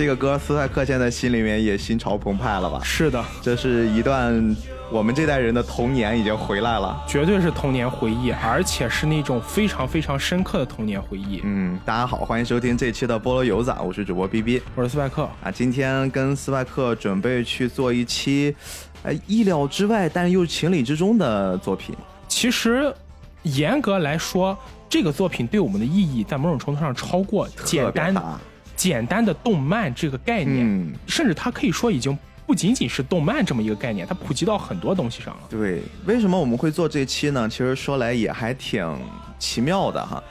这个歌，斯派克现在心里面也心潮澎湃了吧？是的，这是一段我们这代人的童年已经回来了，绝对是童年回忆，而且是那种非常非常深刻的童年回忆。嗯，大家好，欢迎收听这期的菠萝油子，我是主播 B B，我是斯派克啊。今天跟斯派克准备去做一期，哎，意料之外，但又情理之中的作品。其实严格来说，这个作品对我们的意义，在某种程度上超过简单。简单的动漫这个概念，甚至它可以说已经不仅仅是动漫这么一个概念，它普及到很多东西上了。对，为什么我们会做这期呢？其实说来也还挺奇妙的哈。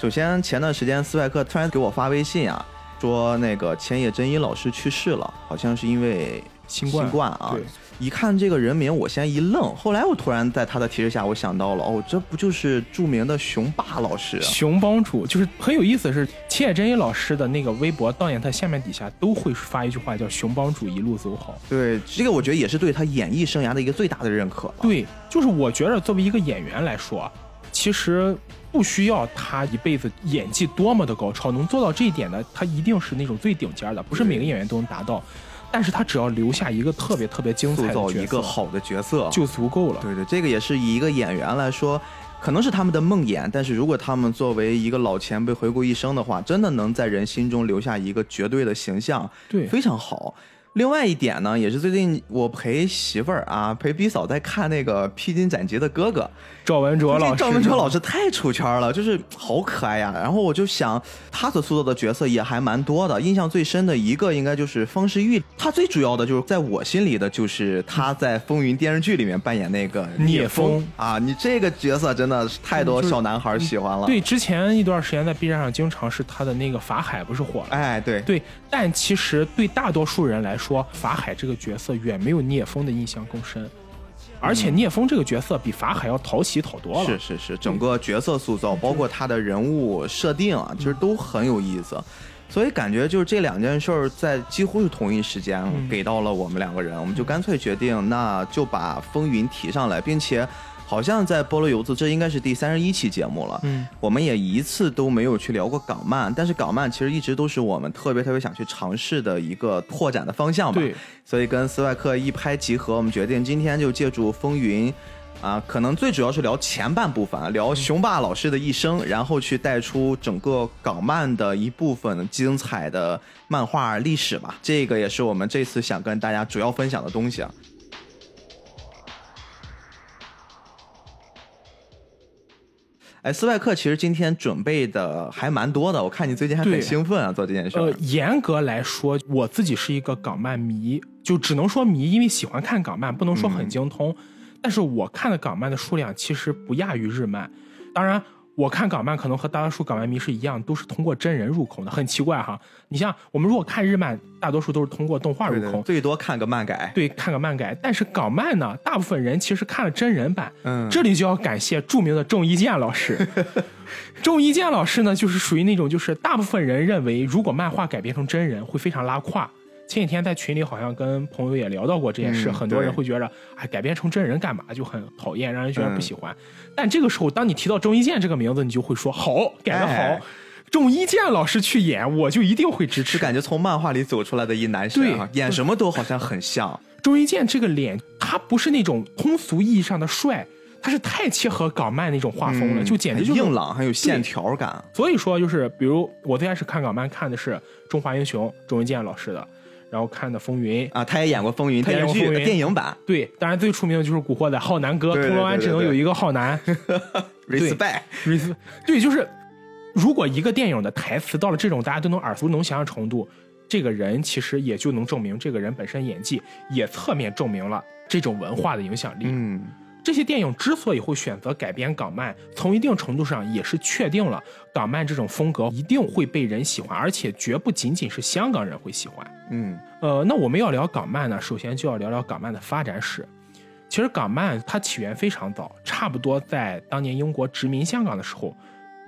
首先，前段时间斯派克突然给我发微信啊，说那个千叶真一老师去世了，好像是因为新冠啊。一看这个人名，我先一愣，后来我突然在他的提示下，我想到了，哦，这不就是著名的熊霸老师？熊帮主就是很有意思，是千野真一老师的那个微博，导演他下面底下都会发一句话，叫“熊帮主一路走好”。对，这个我觉得也是对他演艺生涯的一个最大的认可。对，就是我觉得作为一个演员来说，其实不需要他一辈子演技多么的高超，能做到这一点的，他一定是那种最顶尖的，不是每个演员都能达到。但是他只要留下一个特别特别精彩的一个好的角色就足够了。对对，这个也是以一个演员来说，可能是他们的梦魇。但是如果他们作为一个老前辈回顾一生的话，真的能在人心中留下一个绝对的形象，对，非常好。另外一点呢，也是最近我陪媳妇儿啊，陪逼嫂在看那个《披荆斩棘的哥哥》，赵文卓老师，赵文卓老师太出圈了，就是好可爱呀。然后我就想，他所塑造的角色也还蛮多的，印象最深的一个应该就是方世玉。他最主要的就是在我心里的就是他在《风云》电视剧里面扮演那个聂风啊，你这个角色真的是太多小男孩喜欢了。对，之前一段时间在 B 站上经常是他的那个法海不是火了？哎，对对，但其实对大多数人来说。说法海这个角色远没有聂风的印象更深，而且聂风这个角色比法海要讨喜讨多了。是是是，整个角色塑造，包括他的人物设定啊，其实都很有意思。所以感觉就是这两件事儿在几乎是同一时间给到了我们两个人，我们就干脆决定，那就把风云提上来，并且。好像在菠萝油子，这应该是第三十一期节目了。嗯，我们也一次都没有去聊过港漫，但是港漫其实一直都是我们特别特别想去尝试的一个拓展的方向吧。对，所以跟斯外克一拍即合，我们决定今天就借助风云，啊，可能最主要是聊前半部分，聊雄霸老师的一生，然后去带出整个港漫的一部分精彩的漫画历史吧。这个也是我们这次想跟大家主要分享的东西啊。哎，斯派克其实今天准备的还蛮多的，我看你最近还很兴奋啊，做这件事。呃，严格来说，我自己是一个港漫迷，就只能说迷，因为喜欢看港漫，不能说很精通。但是我看的港漫的数量其实不亚于日漫，当然。我看港漫可能和大多数港漫迷是一样，都是通过真人入口的，很奇怪哈。你像我们如果看日漫，大多数都是通过动画入口，最多看个漫改。对，看个漫改。但是港漫呢，大部分人其实看了真人版。嗯，这里就要感谢著名的郑伊健老师。郑伊健老师呢，就是属于那种，就是大部分人认为，如果漫画改编成真人会非常拉胯。前几天在群里好像跟朋友也聊到过这件事，很多人会觉得，哎，改编成真人干嘛就很讨厌，让人觉得不喜欢。但这个时候，当你提到郑伊健这个名字，你就会说好，改的好，钟伊健老师去演，我就一定会支持。感觉从漫画里走出来的一男神啊，演什么都好像很像。钟伊健这个脸，他不是那种通俗意义上的帅，他是太切合港漫那种画风了，就简直就硬朗，还有线条感。所以说，就是比如我最开始看港漫，看的是《中华英雄》，钟一健老师的。然后看的《风云》啊，他也演过《风云》电视剧电影版。对，当然最出名的就是《古惑仔》浩南哥，铜锣湾只能有一个浩南。Respect，Respect。对，就是如果一个电影的台词到了这种大家都能耳熟能详的程度，这个人其实也就能证明这个人本身演技，也侧面证明了这种文化的影响力。嗯。这些电影之所以会选择改编港漫，从一定程度上也是确定了港漫这种风格一定会被人喜欢，而且绝不仅仅是香港人会喜欢。嗯，呃，那我们要聊港漫呢，首先就要聊聊港漫的发展史。其实港漫它起源非常早，差不多在当年英国殖民香港的时候，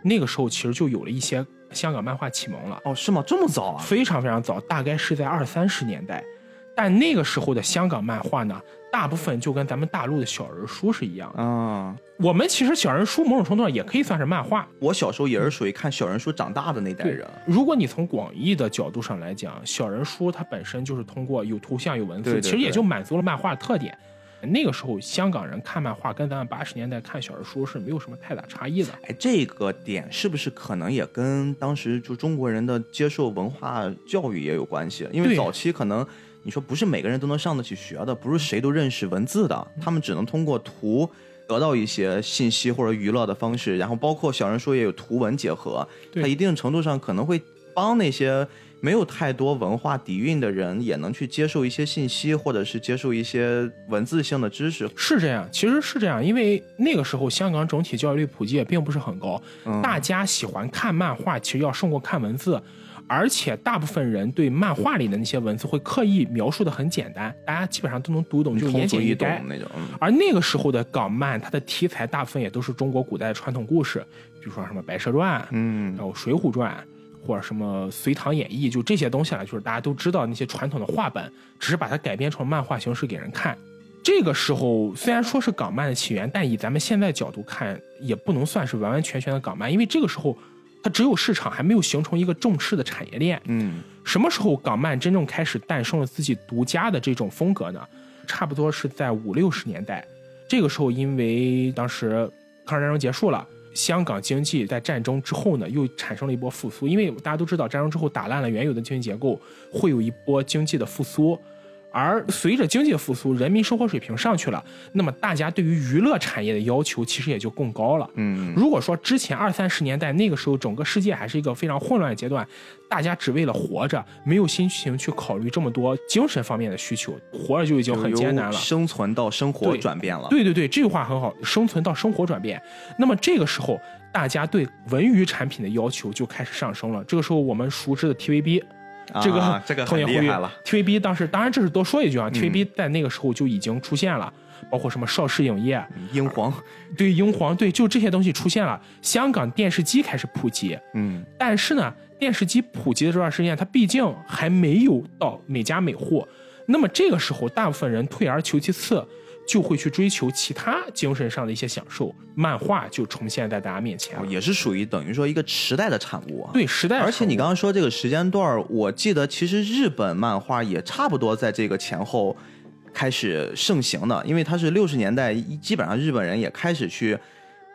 那个时候其实就有了一些香港漫画启蒙了。哦，是吗？这么早啊？非常非常早，大概是在二三十年代。但那个时候的香港漫画呢，大部分就跟咱们大陆的小人书是一样的。啊，我们其实小人书某种程度上也可以算是漫画。我小时候也是属于看小人书长大的那代人。如果你从广义的角度上来讲，小人书它本身就是通过有图像有文字，其实也就满足了漫画的特点。那个时候香港人看漫画跟咱们八十年代看小人书是没有什么太大差异的。哎，这个点是不是可能也跟当时就中国人的接受文化教育也有关系？因为早期可能。你说不是每个人都能上得起学的，不是谁都认识文字的，他们只能通过图得到一些信息或者娱乐的方式。然后包括小人书也有图文结合，它一定程度上可能会帮那些没有太多文化底蕴的人也能去接受一些信息，或者是接受一些文字性的知识。是这样，其实是这样，因为那个时候香港整体教育率普及也并不是很高，大家喜欢看漫画，其实要胜过看文字。而且大部分人对漫画里的那些文字会刻意描述的很简单，大家基本上都能读懂，就言简意赅那种。而那个时候的港漫，它的题材大部分也都是中国古代的传统故事，比如说什么《白蛇传》，嗯，然后《水浒传》，或者什么《隋唐演义》，就这些东西了，就是大家都知道那些传统的画本，只是把它改编成漫画形式给人看。这个时候虽然说是港漫的起源，但以咱们现在角度看，也不能算是完完全全的港漫，因为这个时候。它只有市场还没有形成一个正式的产业链。嗯，什么时候港漫真正开始诞生了自己独家的这种风格呢？差不多是在五六十年代。这个时候，因为当时抗日战争结束了，香港经济在战争之后呢又产生了一波复苏。因为大家都知道，战争之后打烂了原有的经济结构，会有一波经济的复苏。而随着经济复苏，人民生活水平上去了，那么大家对于娱乐产业的要求其实也就更高了。嗯，如果说之前二三十年代那个时候，整个世界还是一个非常混乱的阶段，大家只为了活着，没有心情去考虑这么多精神方面的需求，活着就已经很艰难了。生存到生活转变了。对对对，这句话很好，生存到生活转变。那么这个时候，大家对文娱产品的要求就开始上升了。这个时候，我们熟知的 TVB。这个这个很厉害了。TVB 当时，当然这是多说一句啊，TVB 在那个时候就已经出现了，包括什么邵氏影业、英皇，对英皇，对，就这些东西出现了。香港电视机开始普及，嗯，但是呢，电视机普及的这段时间，它毕竟还没有到每家每户。那么这个时候，大部分人退而求其次。就会去追求其他精神上的一些享受，漫画就重现在大家面前，也是属于等于说一个时代的产物。对时代，而且你刚刚说这个时间段，我记得其实日本漫画也差不多在这个前后开始盛行的，因为它是六十年代，基本上日本人也开始去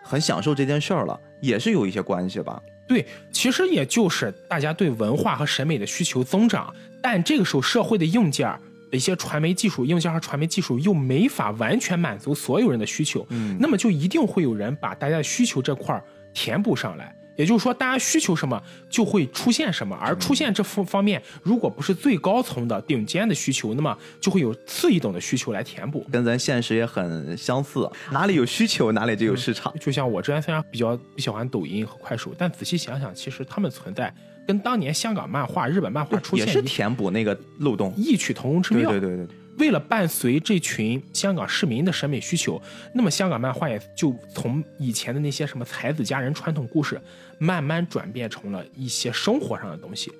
很享受这件事儿了，也是有一些关系吧。对，其实也就是大家对文化和审美的需求增长，但这个时候社会的硬件。一些传媒技术硬件和传媒技术又没法完全满足所有人的需求，嗯，那么就一定会有人把大家的需求这块填补上来。也就是说，大家需求什么就会出现什么，而出现这方方面，如果不是最高层的顶尖的需求，那么就会有次一等的需求来填补。跟咱现实也很相似，哪里有需求哪里就有市场。就像我之前虽然比较不喜欢抖音和快手，但仔细想想，其实他们存在。跟当年香港漫画、日本漫画出现也是填补那个漏洞，异曲同工之妙。对对对对。为了伴随这群香港市民的审美需求，那么香港漫画也就从以前的那些什么才子佳人传统故事，慢慢转变成了一些生活上的东西。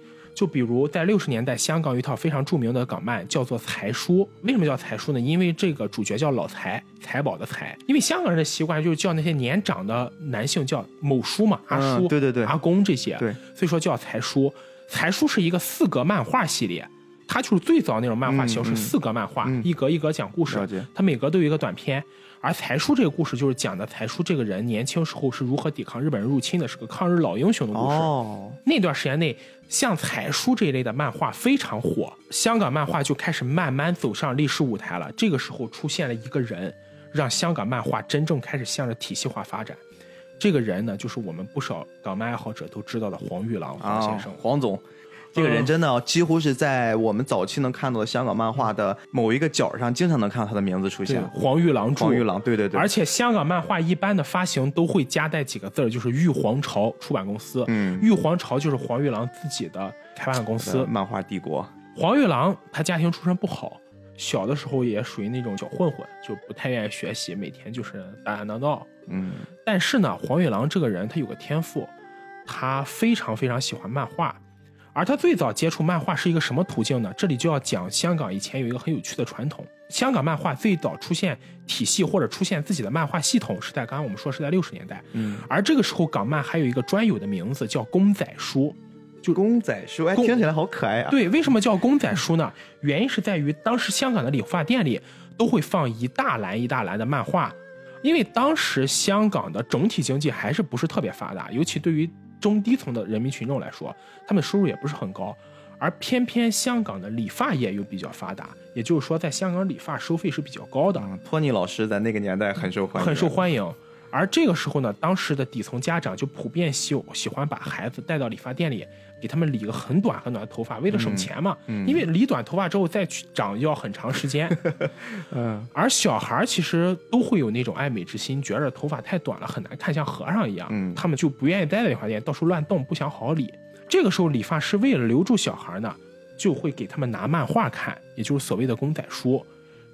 就比如在六十年代，香港有一套非常著名的港漫，叫做《财叔》。为什么叫财叔呢？因为这个主角叫老财，财宝的财。因为香港人的习惯就是叫那些年长的男性叫某叔嘛，阿叔，对对对，阿公这些。对，所以说叫财叔。财叔是一个四格漫画系列，它就是最早那种漫画形式，四格漫画，一格一格讲故事，它每格都有一个短片。而才叔这个故事就是讲的才叔这个人年轻时候是如何抵抗日本人入侵的，是个抗日老英雄的故事。哦，那段时间内，像才叔这一类的漫画非常火，香港漫画就开始慢慢走上历史舞台了。这个时候出现了一个人，让香港漫画真正开始向着体系化发展。这个人呢，就是我们不少港漫爱好者都知道的黄玉郎黄先生，黄总。这个人真的几乎是在我们早期能看到的香港漫画的某一个角上，经常能看到他的名字出现。黄玉郎，黄玉郎，对对对。而且香港漫画一般的发行都会夹带几个字就是玉皇朝出版公司。嗯，玉皇朝就是黄玉郎自己的开办公司。漫画帝国。黄玉郎他家庭出身不好，小的时候也属于那种小混混，就不太愿意学习，每天就是打打闹闹。嗯。但是呢，黄玉郎这个人他有个天赋，他非常非常喜欢漫画。而他最早接触漫画是一个什么途径呢？这里就要讲香港以前有一个很有趣的传统。香港漫画最早出现体系或者出现自己的漫画系统是在刚刚我们说是在六十年代，嗯，而这个时候港漫还有一个专有的名字叫公仔书，就公仔书，哎，听起来好可爱啊。对，为什么叫公仔书呢？原因是在于当时香港的理发店里都会放一大篮一大篮的漫画，因为当时香港的整体经济还是不是特别发达，尤其对于。中低层的人民群众来说，他们收入也不是很高，而偏偏香港的理发业又比较发达，也就是说，在香港理发收费是比较高的。托尼老师在那个年代很受欢迎，很受欢迎。而这个时候呢，当时的底层家长就普遍喜喜欢把孩子带到理发店里，给他们理个很短很短的头发，为了省钱嘛。嗯。因为理短头发之后再去长要很长时间。嗯。而小孩其实都会有那种爱美之心，觉得头发太短了很难看，像和尚一样。嗯。他们就不愿意待在理发店，到处乱动，不想好好理。这个时候，理发师为了留住小孩呢，就会给他们拿漫画看，也就是所谓的公仔书。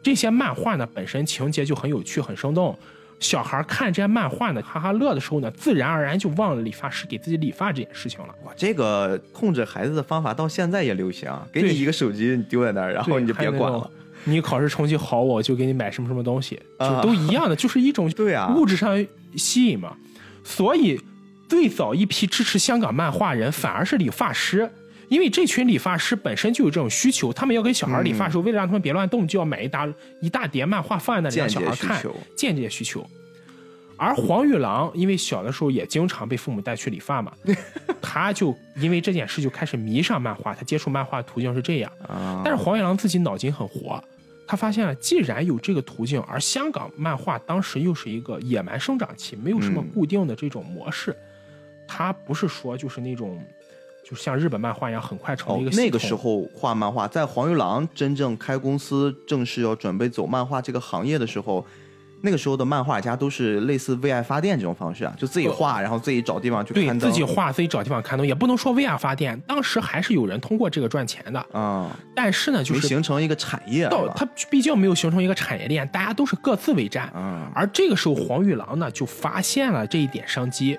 这些漫画呢，本身情节就很有趣、很生动。小孩看这些漫画呢，哈哈乐的时候呢，自然而然就忘了理发师给自己理发这件事情了。哇，这个控制孩子的方法到现在也流行，给你一个手机，你丢在那儿，然后你就别管了。你考试成绩好，我就给你买什么什么东西，就都一样的，就是一种对啊物质上吸引嘛。所以最早一批支持香港漫画人反而是理发师，因为这群理发师本身就有这种需求，他们要给小孩理发的时候，为了让他们别乱动，就要买一大一大叠漫画放在那里让小孩看，间接需求。而黄玉郎因为小的时候也经常被父母带去理发嘛，他就因为这件事就开始迷上漫画，他接触漫画的途径是这样。但是黄玉郎自己脑筋很活，他发现了既然有这个途径，而香港漫画当时又是一个野蛮生长期，没有什么固定的这种模式，他不是说就是那种，就像日本漫画一样很快成为一个那个时候画漫画，在黄玉郎真正开公司正式要准备走漫画这个行业的时候。那个时候的漫画家都是类似为爱发电这种方式啊，就自己画，然后自己找地方去。对，自己画，自己找地方刊登，也不能说为爱发电。当时还是有人通过这个赚钱的啊。但是呢，就是形成一个产业。到它毕竟没有形成一个产业链，大家都是各自为战。嗯。而这个时候，黄玉郎呢就发现了这一点商机，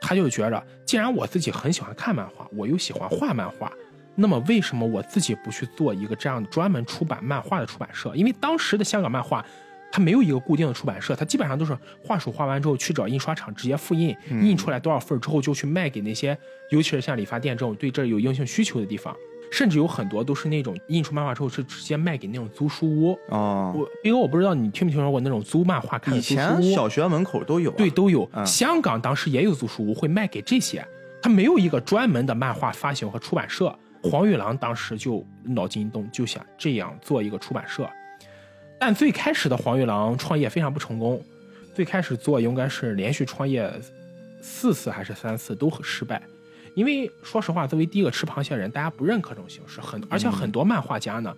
他就觉着，既然我自己很喜欢看漫画，我又喜欢画漫画，那么为什么我自己不去做一个这样专门出版漫画的出版社？因为当时的香港漫画。它没有一个固定的出版社，它基本上都是画手画完之后去找印刷厂直接复印，印出来多少份之后就去卖给那些，尤其是像理发店这种对这有硬性需求的地方，甚至有很多都是那种印出漫画之后是直接卖给那种租书屋。哦，我因为，我不知道你听没听说过那种租漫画看的租书屋？以前小学门口都有，对，都有。香港当时也有租书屋会卖给这些，他没有一个专门的漫画发行和出版社。黄玉郎当时就脑筋一动，就想这样做一个出版社。但最开始的黄玉郎创业非常不成功，最开始做应该是连续创业四次还是三次都很失败，因为说实话，作为第一个吃螃蟹人，大家不认可这种形式，很而且很多漫画家呢。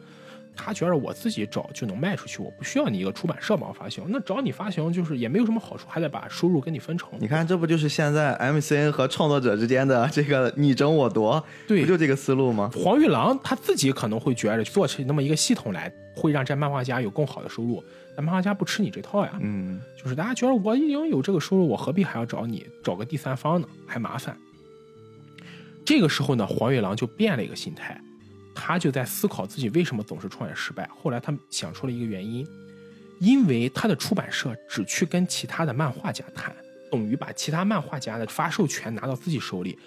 他觉得我自己找就能卖出去，我不需要你一个出版社帮我发行。那找你发行就是也没有什么好处，还得把收入跟你分成。你看，这不就是现在 MCN 和创作者之间的这个你争我夺？对，不就这个思路吗？黄玉郎他自己可能会觉得做起那么一个系统来，会让这漫画家有更好的收入。但漫画家不吃你这套呀。嗯，就是大家觉得我已经有这个收入，我何必还要找你找个第三方呢？还麻烦。这个时候呢，黄玉郎就变了一个心态。他就在思考自己为什么总是创业失败。后来他想出了一个原因，因为他的出版社只去跟其他的漫画家谈，等于把其他漫画家的发售权拿到自己手里，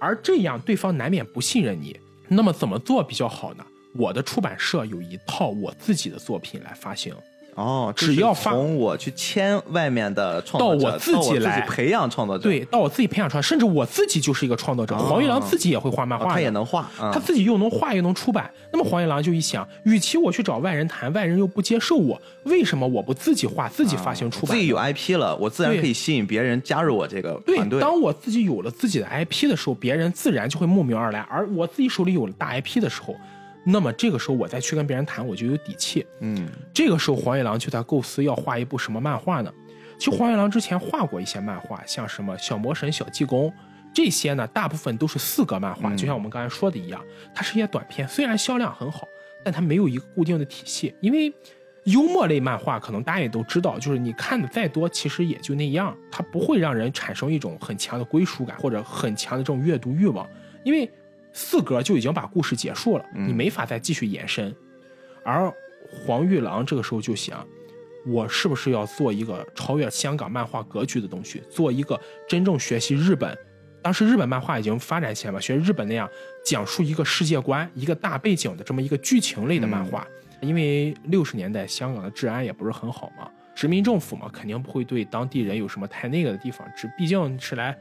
而这样对方难免不信任你。那么怎么做比较好呢？我的出版社有一套我自己的作品来发行。哦，只要从我去签外面的创作者，到我自己来培养创作者，对，到我自己培养创，甚至我自己就是一个创作者。黄玉郎自己也会画漫画，他也能画，他自己又能画又能出版。那么黄玉郎就一想，与其我去找外人谈，外人又不接受我，为什么我不自己画，自己发行出版？自己有 IP 了，我自然可以吸引别人加入我这个团队。当我自己有了自己的 IP 的时候，别人自然就会慕名而来。而我自己手里有了大 IP 的时候。那么这个时候我再去跟别人谈，我就有底气。嗯，这个时候黄玉郎就在构思要画一部什么漫画呢？其实黄玉郎之前画过一些漫画，像什么小魔神、小济公这些呢，大部分都是四格漫画，就像我们刚才说的一样，它是一些短片，虽然销量很好，但它没有一个固定的体系。因为幽默类漫画可能大家也都知道，就是你看的再多，其实也就那样，它不会让人产生一种很强的归属感或者很强的这种阅读欲望，因为。四格就已经把故事结束了，你没法再继续延伸。而黄玉郎这个时候就想，我是不是要做一个超越香港漫画格局的东西，做一个真正学习日本，当时日本漫画已经发展起来嘛，学日本那样讲述一个世界观、一个大背景的这么一个剧情类的漫画。因为六十年代香港的治安也不是很好嘛，殖民政府嘛，肯定不会对当地人有什么太那个的地方，只毕竟是来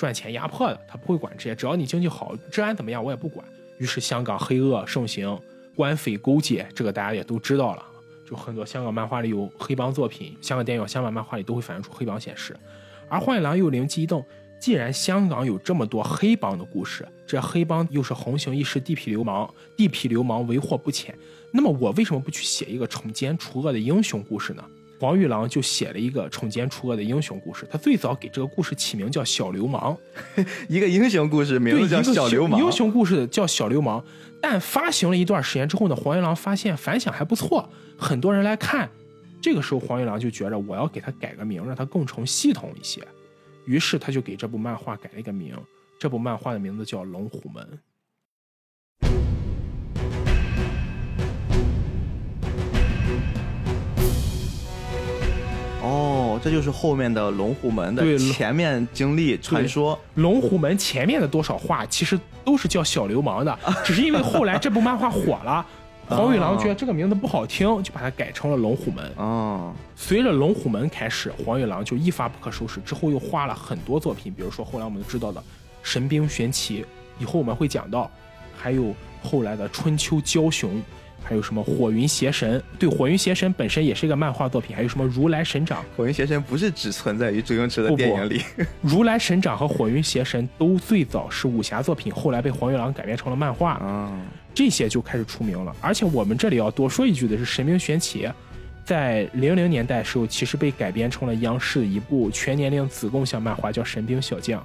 赚钱压迫的，他不会管这些，只要你经济好，治安怎么样我也不管。于是香港黑恶盛行。官匪勾结，这个大家也都知道了。就很多香港漫画里有黑帮作品，香港电影、香港漫画里都会反映出黑帮现实。而荒野狼又灵机一动，既然香港有这么多黑帮的故事，这黑帮又是横行一时地痞流氓，地痞流氓为祸不浅，那么我为什么不去写一个惩奸除恶的英雄故事呢？黄玉郎就写了一个惩奸除恶的英雄故事。他最早给这个故事起名叫《小流氓》，一个英雄故事名字叫《小流氓》。英雄故事叫《小流氓》，但发行了一段时间之后呢，黄玉郎发现反响还不错，很多人来看。这个时候，黄玉郎就觉着我要给他改个名，让他更成系统一些。于是他就给这部漫画改了一个名，这部漫画的名字叫《龙虎门》。哦，这就是后面的龙虎门的前面经历传说。龙虎门前面的多少话其实都是叫小流氓的，只是因为后来这部漫画火了，黄玉郎觉得这个名字不好听，就把它改成了龙虎门。哦，随着龙虎门开始，黄玉郎就一发不可收拾，之后又画了很多作品，比如说后来我们知道的《神兵玄奇》，以后我们会讲到，还有后来的《春秋枭雄》。还有什么火云邪神？对，火云邪神本身也是一个漫画作品。还有什么如来神掌？火云邪神不是只存在于周星驰的电影里。如来神掌和火云邪神都最早是武侠作品，后来被黄玉郎改编成了漫画。嗯，这些就开始出名了。而且我们这里要多说一句的是，《神兵玄奇》在零零年代时候，其实被改编成了央视的一部全年龄子供向漫画，叫《神兵小将》。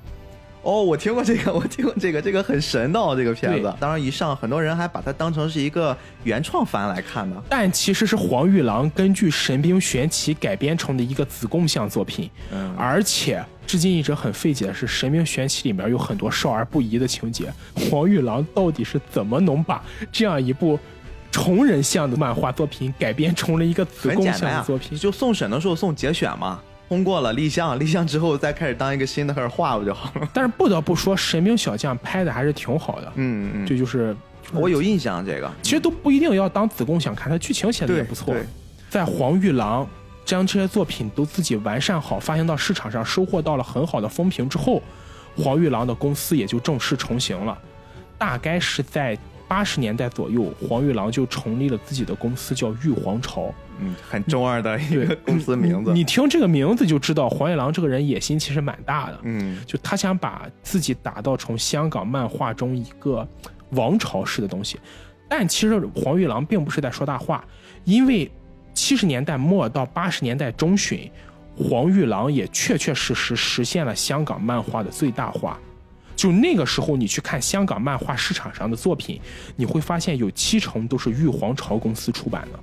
哦，我听过这个，我听过这个，这个很神的这个片子。当然一上，很多人还把它当成是一个原创番来看呢。但其实是黄玉郎根据《神兵玄奇》改编成的一个子贡像作品。嗯。而且至今一直很费解的是，《神兵玄奇》里面有很多少儿不宜的情节。黄玉郎到底是怎么能把这样一部成人向的漫画作品改编成了一个子贡像的作品？就送审的时候送节选嘛。通过了立项，立项之后再开始当一个新的开始画不就好了？但是不得不说，《神兵小将》拍的还是挺好的。嗯嗯，这就是我有印象。这个其实都不一定要当子贡想看，它剧情写的也不错。在黄玉郎将这些作品都自己完善好，发行到市场上，收获到了很好的风评之后，黄玉郎的公司也就正式成型了。大概是在八十年代左右，黄玉郎就成立了自己的公司，叫玉皇朝。嗯，很中二的一个公司名字。你听这个名字就知道，黄玉郎这个人野心其实蛮大的。嗯，就他想把自己打造成香港漫画中一个王朝式的东西。但其实黄玉郎并不是在说大话，因为七十年代末到八十年代中旬，黄玉郎也确确实实实现了香港漫画的最大化。就那个时候，你去看香港漫画市场上的作品，你会发现有七成都是玉皇朝公司出版的。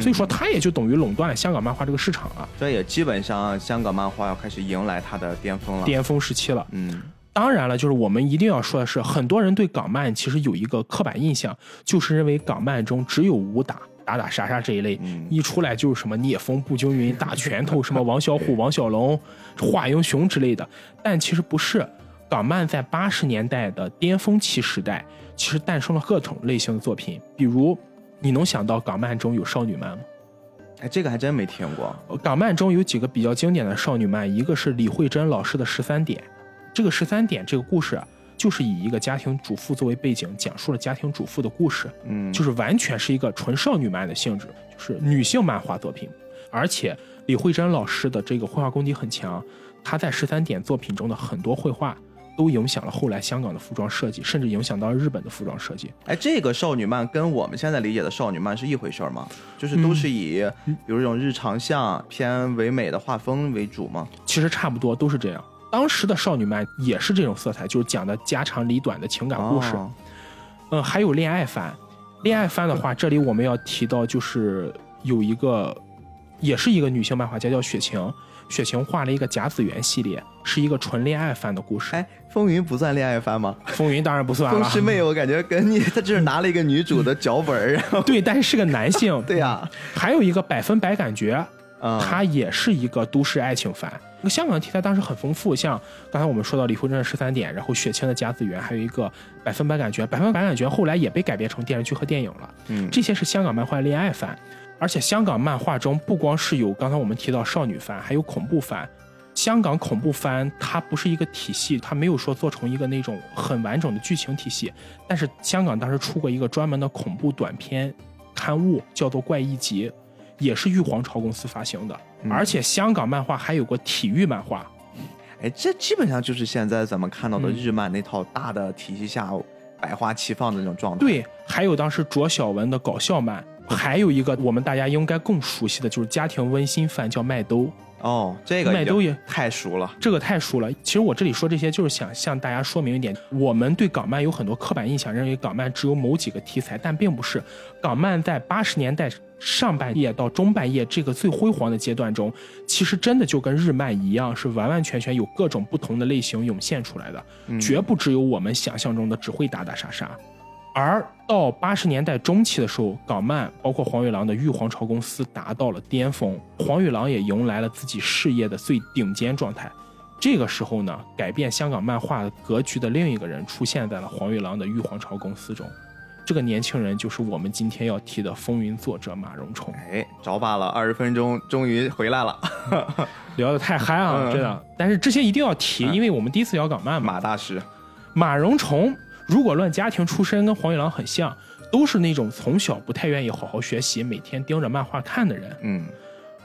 所以说，它也就等于垄断了香港漫画这个市场了。这也基本上香港漫画要开始迎来它的巅峰了，巅峰时期了。嗯，当然了，就是我们一定要说的是，很多人对港漫其实有一个刻板印象，就是认为港漫中只有武打、打打杀杀这一类，一出来就是什么聂风、步惊云、大拳头，什么王小虎、王小龙、华英雄之类的。但其实不是，港漫在八十年代的巅峰期时代，其实诞生了各种类型的作品，比如。你能想到港漫中有少女漫吗？哎，这个还真没听过。港漫中有几个比较经典的少女漫，一个是李慧珍老师的《十三点》，这个《十三点》这个故事就是以一个家庭主妇作为背景，讲述了家庭主妇的故事。嗯，就是完全是一个纯少女漫的性质，就是女性漫画作品。而且李慧珍老师的这个绘画功底很强，她在《十三点》作品中的很多绘画。都影响了后来香港的服装设计，甚至影响到日本的服装设计。哎，这个少女漫跟我们现在理解的少女漫是一回事吗？就是都是以比如这种日常像偏唯美的画风为主吗？其实差不多都是这样。当时的少女漫也是这种色彩，就是讲的家长里短的情感故事。嗯，还有恋爱番。恋爱番的话，这里我们要提到就是有一个也是一个女性漫画家，叫雪晴。雪晴画了一个甲子园系列，是一个纯恋爱番的故事。哎，风云不算恋爱番吗？风云当然不算了。风师妹，我感觉跟你，他就是拿了一个女主的脚本然后 对，但是是个男性。对呀。还有一个百分百感觉，它也是一个都市爱情番。那香港的题材当时很丰富，像刚才我们说到离婚证的十三点，然后雪晴的甲子园，还有一个百分百感觉。百分百感觉后来也被改编成电视剧和电影了。嗯，这些是香港漫画恋爱番。而且香港漫画中不光是有刚才我们提到少女番，还有恐怖番。香港恐怖番它不是一个体系，它没有说做成一个那种很完整的剧情体系。但是香港当时出过一个专门的恐怖短篇刊物，叫做《怪异集》，也是玉皇朝公司发行的。而且香港漫画还有过体育漫画。哎，这基本上就是现在咱们看到的日漫那套大的体系下百花齐放的那种状态。对，还有当时卓晓文的搞笑漫。还有一个我们大家应该更熟悉的就是家庭温馨饭，叫麦兜。哦，这个麦兜也太熟了，这个太熟了。其实我这里说这些，就是想向大家说明一点：我们对港漫有很多刻板印象，认为港漫只有某几个题材，但并不是。港漫在八十年代上半叶到中半叶这个最辉煌的阶段中，其实真的就跟日漫一样，是完完全全有各种不同的类型涌现出来的，绝不只有我们想象中的只会打打杀杀。而到八十年代中期的时候，港漫包括黄玉郎的玉皇朝公司达到了巅峰，黄玉郎也迎来了自己事业的最顶尖状态。这个时候呢，改变香港漫画格局的另一个人出现在了黄玉郎的玉皇朝公司中，这个年轻人就是我们今天要提的风云作者马荣崇。哎，找罢了二十分钟，终于回来了，聊得太嗨了，真的。但是这些一定要提，因为我们第一次聊港漫嘛。马大师，马荣崇。如果论家庭出身，跟黄玉郎很像，都是那种从小不太愿意好好学习，每天盯着漫画看的人。嗯，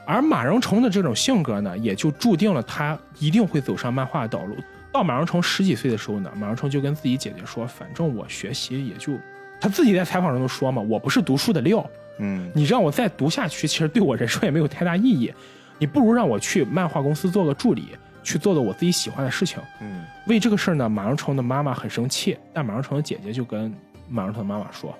而马荣成的这种性格呢，也就注定了他一定会走上漫画的道路。到马荣成十几岁的时候呢，马荣成就跟自己姐姐说：“反正我学习也就……他自己在采访中都说嘛，我不是读书的料。嗯，你让我再读下去，其实对我人生也没有太大意义。你不如让我去漫画公司做个助理。”去做做我自己喜欢的事情。嗯，为这个事儿呢，马荣成的妈妈很生气，但马荣成的姐姐就跟马荣成的妈妈说：“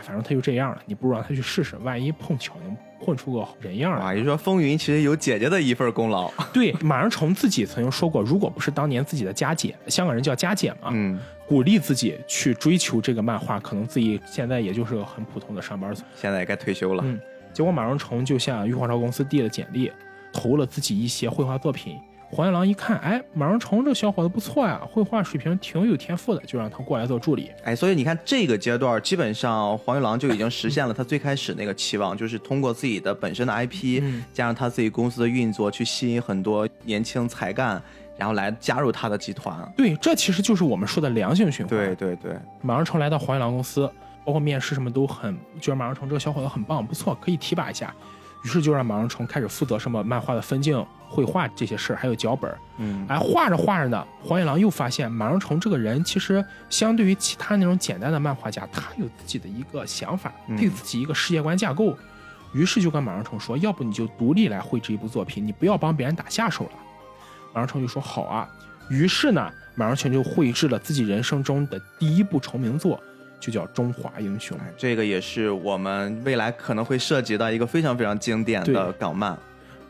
反正他就这样了，你不如让他去试试，万一碰巧能混出个人样来。”啊，也就说风云其实有姐姐的一份功劳。对，马荣成自己曾经说过，如果不是当年自己的家姐，香港人叫家姐嘛，嗯，鼓励自己去追求这个漫画，可能自己现在也就是个很普通的上班族，现在也该退休了。嗯，结果马荣成就向玉皇朝公司递了简历，投了自己一些绘画作品。黄玉郎一看，哎，马荣成这小伙子不错呀，绘画水平挺有天赋的，就让他过来做助理。哎，所以你看这个阶段，基本上黄玉郎就已经实现了他最开始那个期望，就是通过自己的本身的 IP，加上他自己公司的运作，去吸引很多年轻才干，然后来加入他的集团。对，这其实就是我们说的良性循环。对对对，马荣成来到黄玉郎公司，包括面试什么都很，觉得马荣成这个小伙子很棒，不错，可以提拔一下。于是就让马荣成开始负责什么漫画的分镜、绘画这些事儿，还有脚本嗯，哎，画着画着呢，黄一郎又发现马荣成这个人其实相对于其他那种简单的漫画家，他有自己的一个想法，对自己一个世界观架构。于是就跟马荣成说：“要不你就独立来绘制一部作品，你不要帮别人打下手了。”马荣成就说：“好啊。”于是呢，马荣成就绘制了自己人生中的第一部成名作。就叫《中华英雄》，这个也是我们未来可能会涉及到一个非常非常经典的港漫。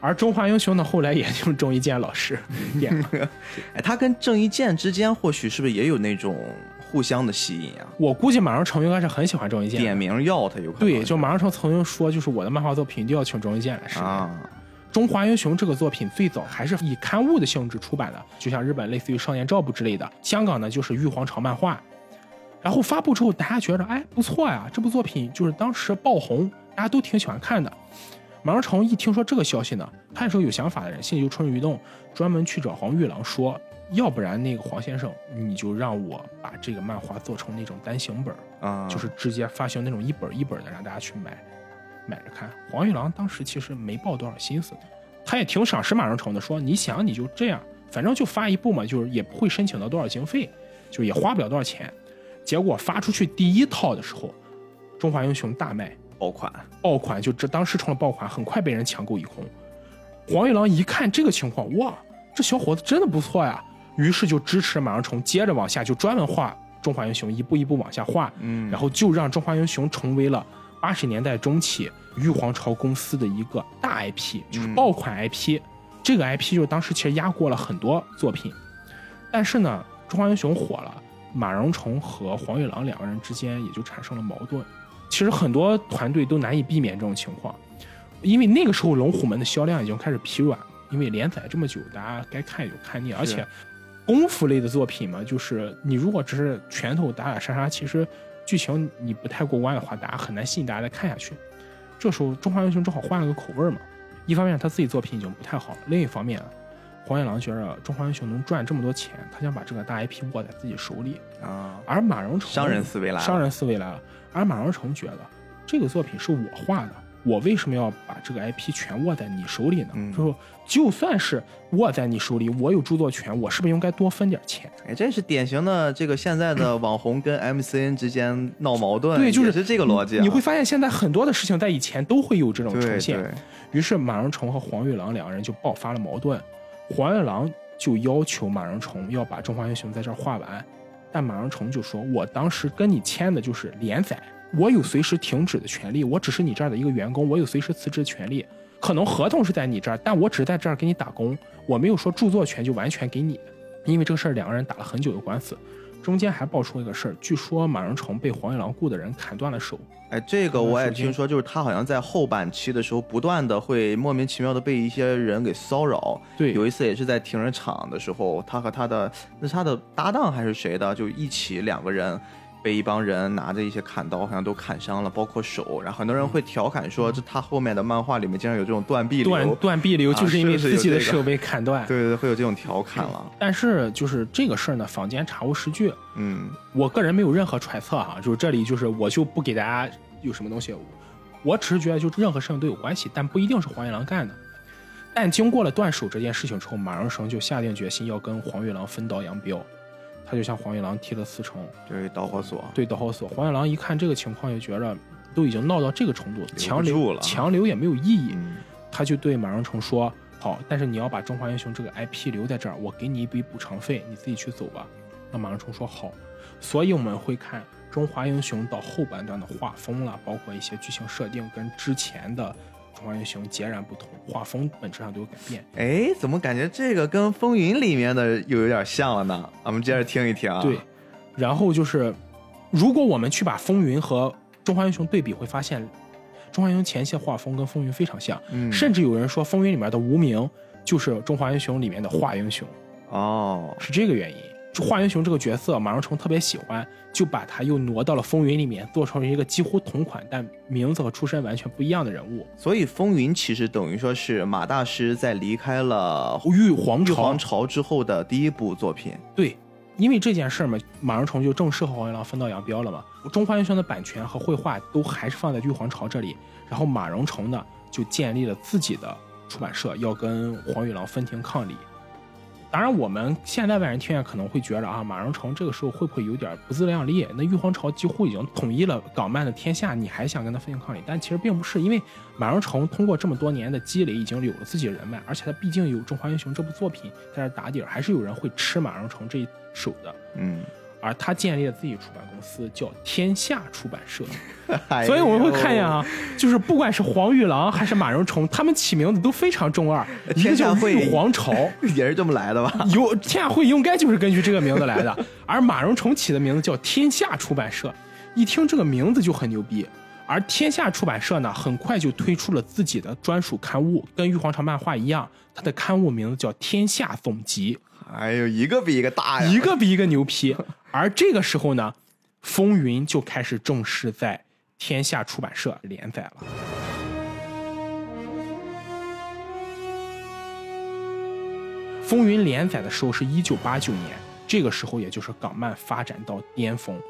而《中华英雄》呢，后来也就是郑伊健老师演的。哎，他跟郑伊健之间或许是不是也有那种互相的吸引啊？我估计马荣成应该是很喜欢郑伊健，点名要他有可能。对，就马荣成曾经说，就是我的漫画作品一定要请郑伊健来饰演。《中华英雄》这个作品最早还是以刊物的性质出版的，就像日本类似于《少年照部》之类的，香港呢就是玉皇朝漫画。然后发布之后，大家觉得哎不错呀，这部作品就是当时爆红，大家都挺喜欢看的。马荣成一听说这个消息呢，他也是有想法的人，心里就蠢蠢欲动，专门去找黄玉郎说，要不然那个黄先生，你就让我把这个漫画做成那种单行本啊，就是直接发行那种一本一本的，让大家去买，买着看。黄玉郎当时其实没抱多少心思，他也挺赏识马荣成的，说你想你就这样，反正就发一部嘛，就是也不会申请到多少经费，就也花不了多少钱。结果发出去第一套的时候，《中华英雄》大卖爆款，爆款就这当时成了爆款，很快被人抢购一空。黄玉郎一看这个情况，哇，这小伙子真的不错呀，于是就支持马荣成接着往下，就专门画《中华英雄》，一步一步往下画，嗯，然后就让《中华英雄》成为了八十年代中期玉皇朝公司的一个大 IP，就是爆款 IP。这个 IP 就当时其实压过了很多作品，但是呢，《中华英雄》火了，马荣成和黄玉郎两个人之间也就产生了矛盾。其实很多团队都难以避免这种情况，因为那个时候龙虎门的销量已经开始疲软，因为连载这么久，大家该看也就看腻，而且功夫类的作品嘛，就是你如果只是拳头打打杀杀，其实剧情你不太过关的话，大家很难吸引大家再看下去。这时候《中华英雄》正好换了个口味嘛。一方面他自己作品已经不太好了，另一方面，黄玉郎觉着《中华英雄》能赚这么多钱，他想把这个大 IP 握在自己手里啊。而马荣成商人思维来了，商人思维来了。而马荣成觉得这个作品是我画的，我为什么要把这个 IP 全握在你手里呢？就说就算是握在你手里，我有著作权，我是不是应该多分点钱？哎，这是典型的这个现在的 网红跟 MCN 之间闹矛盾，对，就是是这个逻辑。你会发现现在很多的事情在以前都会有这种呈现。对。于是马荣成和黄玉郎两个人就爆发了矛盾，黄玉郎就要求马荣成要把《中华英雄》在这儿画完，但马荣成就说：“我当时跟你签的就是连载，我有随时停止的权利，我只是你这儿的一个员工，我有随时辞职的权利。可能合同是在你这儿，但我只是在这儿给你打工，我没有说著作权就完全给你。因为这个事儿，两个人打了很久的官司。”中间还爆出一个事儿，据说马荣成被黄玉郎雇的人砍断了手。哎，这个我也听说，就是他好像在后半期的时候，不断的会莫名其妙的被一些人给骚扰。对，有一次也是在停车场的时候，他和他的那是他的搭档还是谁的，就一起两个人。被一帮人拿着一些砍刀，好像都砍伤了，包括手。然后很多人会调侃说，这他后面的漫画里面竟然有这种断臂流。断断臂流就是因为自己的手被砍断。对对，会有这种调侃了。但是就是这个事儿呢，坊间查无实据。嗯，我个人没有任何揣测哈，就是这里就是我就不给大家有什么东西，我只是觉得就任何事情都有关系，但不一定是黄玉郎干的。但经过了断手这件事情之后，马荣成就下定决心要跟黄玉郎分道扬镳。他就向黄玉郎提了辞呈，对导火索，对导火索。黄玉郎一看这个情况，就觉着都已经闹到这个程度，强留强留也没有意义，他就对马荣成说：“好，但是你要把中华英雄这个 IP 留在这儿，我给你一笔补偿费，你自己去走吧。”那马荣成说：“好。”所以我们会看中华英雄到后半段的画风了，包括一些剧情设定跟之前的。中华英雄截然不同，画风本质上都有改变。哎，怎么感觉这个跟风云里面的又有点像了呢？我们接着听一听啊。对，然后就是，如果我们去把风云和中华英雄对比，会发现中华英雄前期的画风跟风云非常像，嗯甚至有人说风云里面的无名就是中华英雄里面的华英雄。哦，是这个原因。华英雄这个角色，马荣成特别喜欢，就把他又挪到了风云里面，做成了一个几乎同款，但名字和出身完全不一样的人物。所以风云其实等于说是马大师在离开了玉皇朝之后的第一部作品。对，因为这件事嘛，马荣成就正式和黄玉郎分道扬镳了嘛。中华英雄的版权和绘画都还是放在玉皇朝这里，然后马荣成呢就建立了自己的出版社，要跟黄玉郎分庭抗礼。当然，我们现在外人听见可能会觉得啊，马荣成这个时候会不会有点不自量力？那玉皇朝几乎已经统一了港漫的天下，你还想跟他分庭抗礼？但其实并不是，因为马荣成通过这么多年的积累，已经有了自己的人脉，而且他毕竟有《中华英雄》这部作品在这打底，还是有人会吃马荣成这一手的。嗯。而他建立了自己出版公司，叫天下出版社，所以我们会看见啊，就是不管是黄玉郎还是马荣成，他们起名字都非常中二，一个叫玉皇朝，也是这么来的吧？有天下会应该就是根据这个名字来的，而马荣成起的名字叫天下出版社，一听这个名字就很牛逼。而天下出版社呢，很快就推出了自己的专属刊物，跟玉皇朝漫画一样，它的刊物名字叫《天下总集》。哎呦，一个比一个大呀，一个比一个牛批。而这个时候呢，风云就开始正式在天下出版社连载了。风云连载的时候是一九八九年，这个时候也就是港漫发展到巅峰，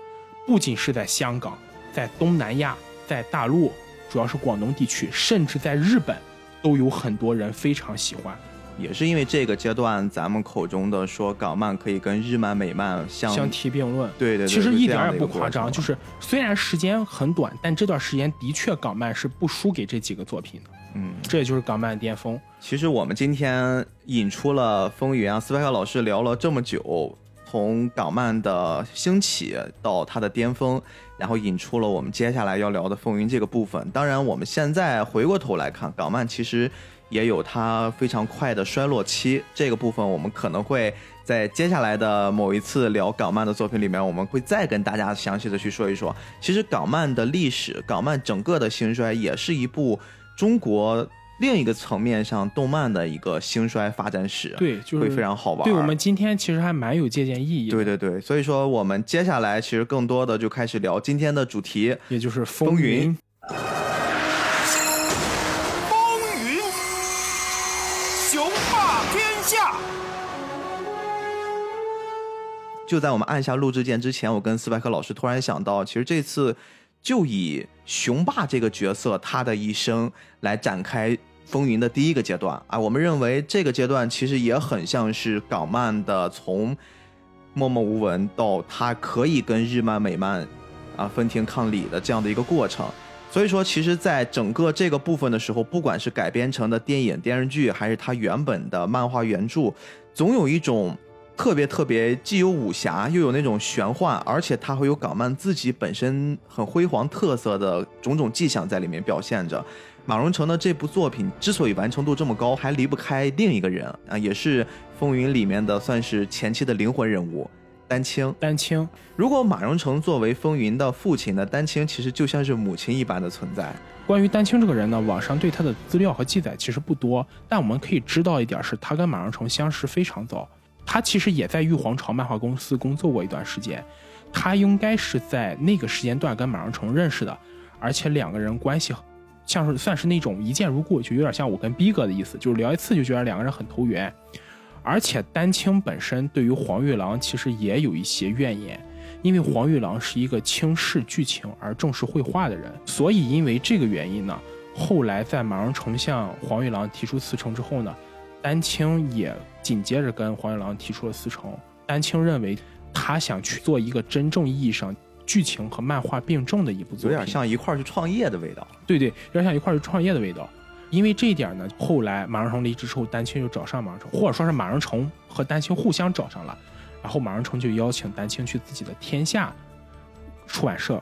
不仅是在香港，在东南亚，在大陆，主要是广东地区，甚至在日本，都有很多人非常喜欢。也是因为这个阶段，咱们口中的说港漫可以跟日漫、美漫相相提并论。对对，其实一点也不夸张。就是虽然时间很短，但这段时间的确港漫是不输给这几个作品的。嗯，这也就是港漫巅峰。其实我们今天引出了风云啊，斯派克老师聊了这么久。从港漫的兴起到它的巅峰，然后引出了我们接下来要聊的风云这个部分。当然，我们现在回过头来看，港漫其实也有它非常快的衰落期。这个部分我们可能会在接下来的某一次聊港漫的作品里面，我们会再跟大家详细的去说一说。其实港漫的历史，港漫整个的兴衰，也是一部中国。另一个层面上，动漫的一个兴衰发展史，对，就是会非常好玩。对我们今天其实还蛮有借鉴意义。对对对，所以说我们接下来其实更多的就开始聊今天的主题，也就是风云。风就在我们按下录制键之前，我跟斯派克老师突然想到，其实这次就以雄霸这个角色他的一生来展开。风云的第一个阶段啊，我们认为这个阶段其实也很像是港漫的从默默无闻到他可以跟日漫、美漫啊分庭抗礼的这样的一个过程。所以说，其实，在整个这个部分的时候，不管是改编成的电影、电视剧，还是它原本的漫画原著，总有一种特别特别既有武侠又有那种玄幻，而且它会有港漫自己本身很辉煌特色的种种迹象在里面表现着。马荣成的这部作品之所以完成度这么高，还离不开另一个人啊，也是《风云》里面的算是前期的灵魂人物——丹青。丹青，如果马荣成作为《风云》的父亲呢，丹青其实就像是母亲一般的存在。关于丹青这个人呢，网上对他的资料和记载其实不多，但我们可以知道一点是，他跟马荣成相识非常早，他其实也在玉皇朝漫画公司工作过一段时间，他应该是在那个时间段跟马荣成认识的，而且两个人关系。像是算是那种一见如故，就有点像我跟逼哥的意思，就是聊一次就觉得两个人很投缘。而且丹青本身对于黄玉郎其实也有一些怨言，因为黄玉郎是一个轻视剧情而重视绘画的人，所以因为这个原因呢，后来在马荣成向黄玉郎提出辞呈之后呢，丹青也紧接着跟黄玉郎提出了私仇。丹青认为他想去做一个真正意义上。剧情和漫画并重的一部作品，有点像一块儿去创业的味道。对对，有点像一块儿去创业的味道。因为这一点呢，后来马荣成离职之后，丹青就找上马荣成，或者说是马荣成和丹青互相找上了。然后马荣成就邀请丹青去自己的天下出版社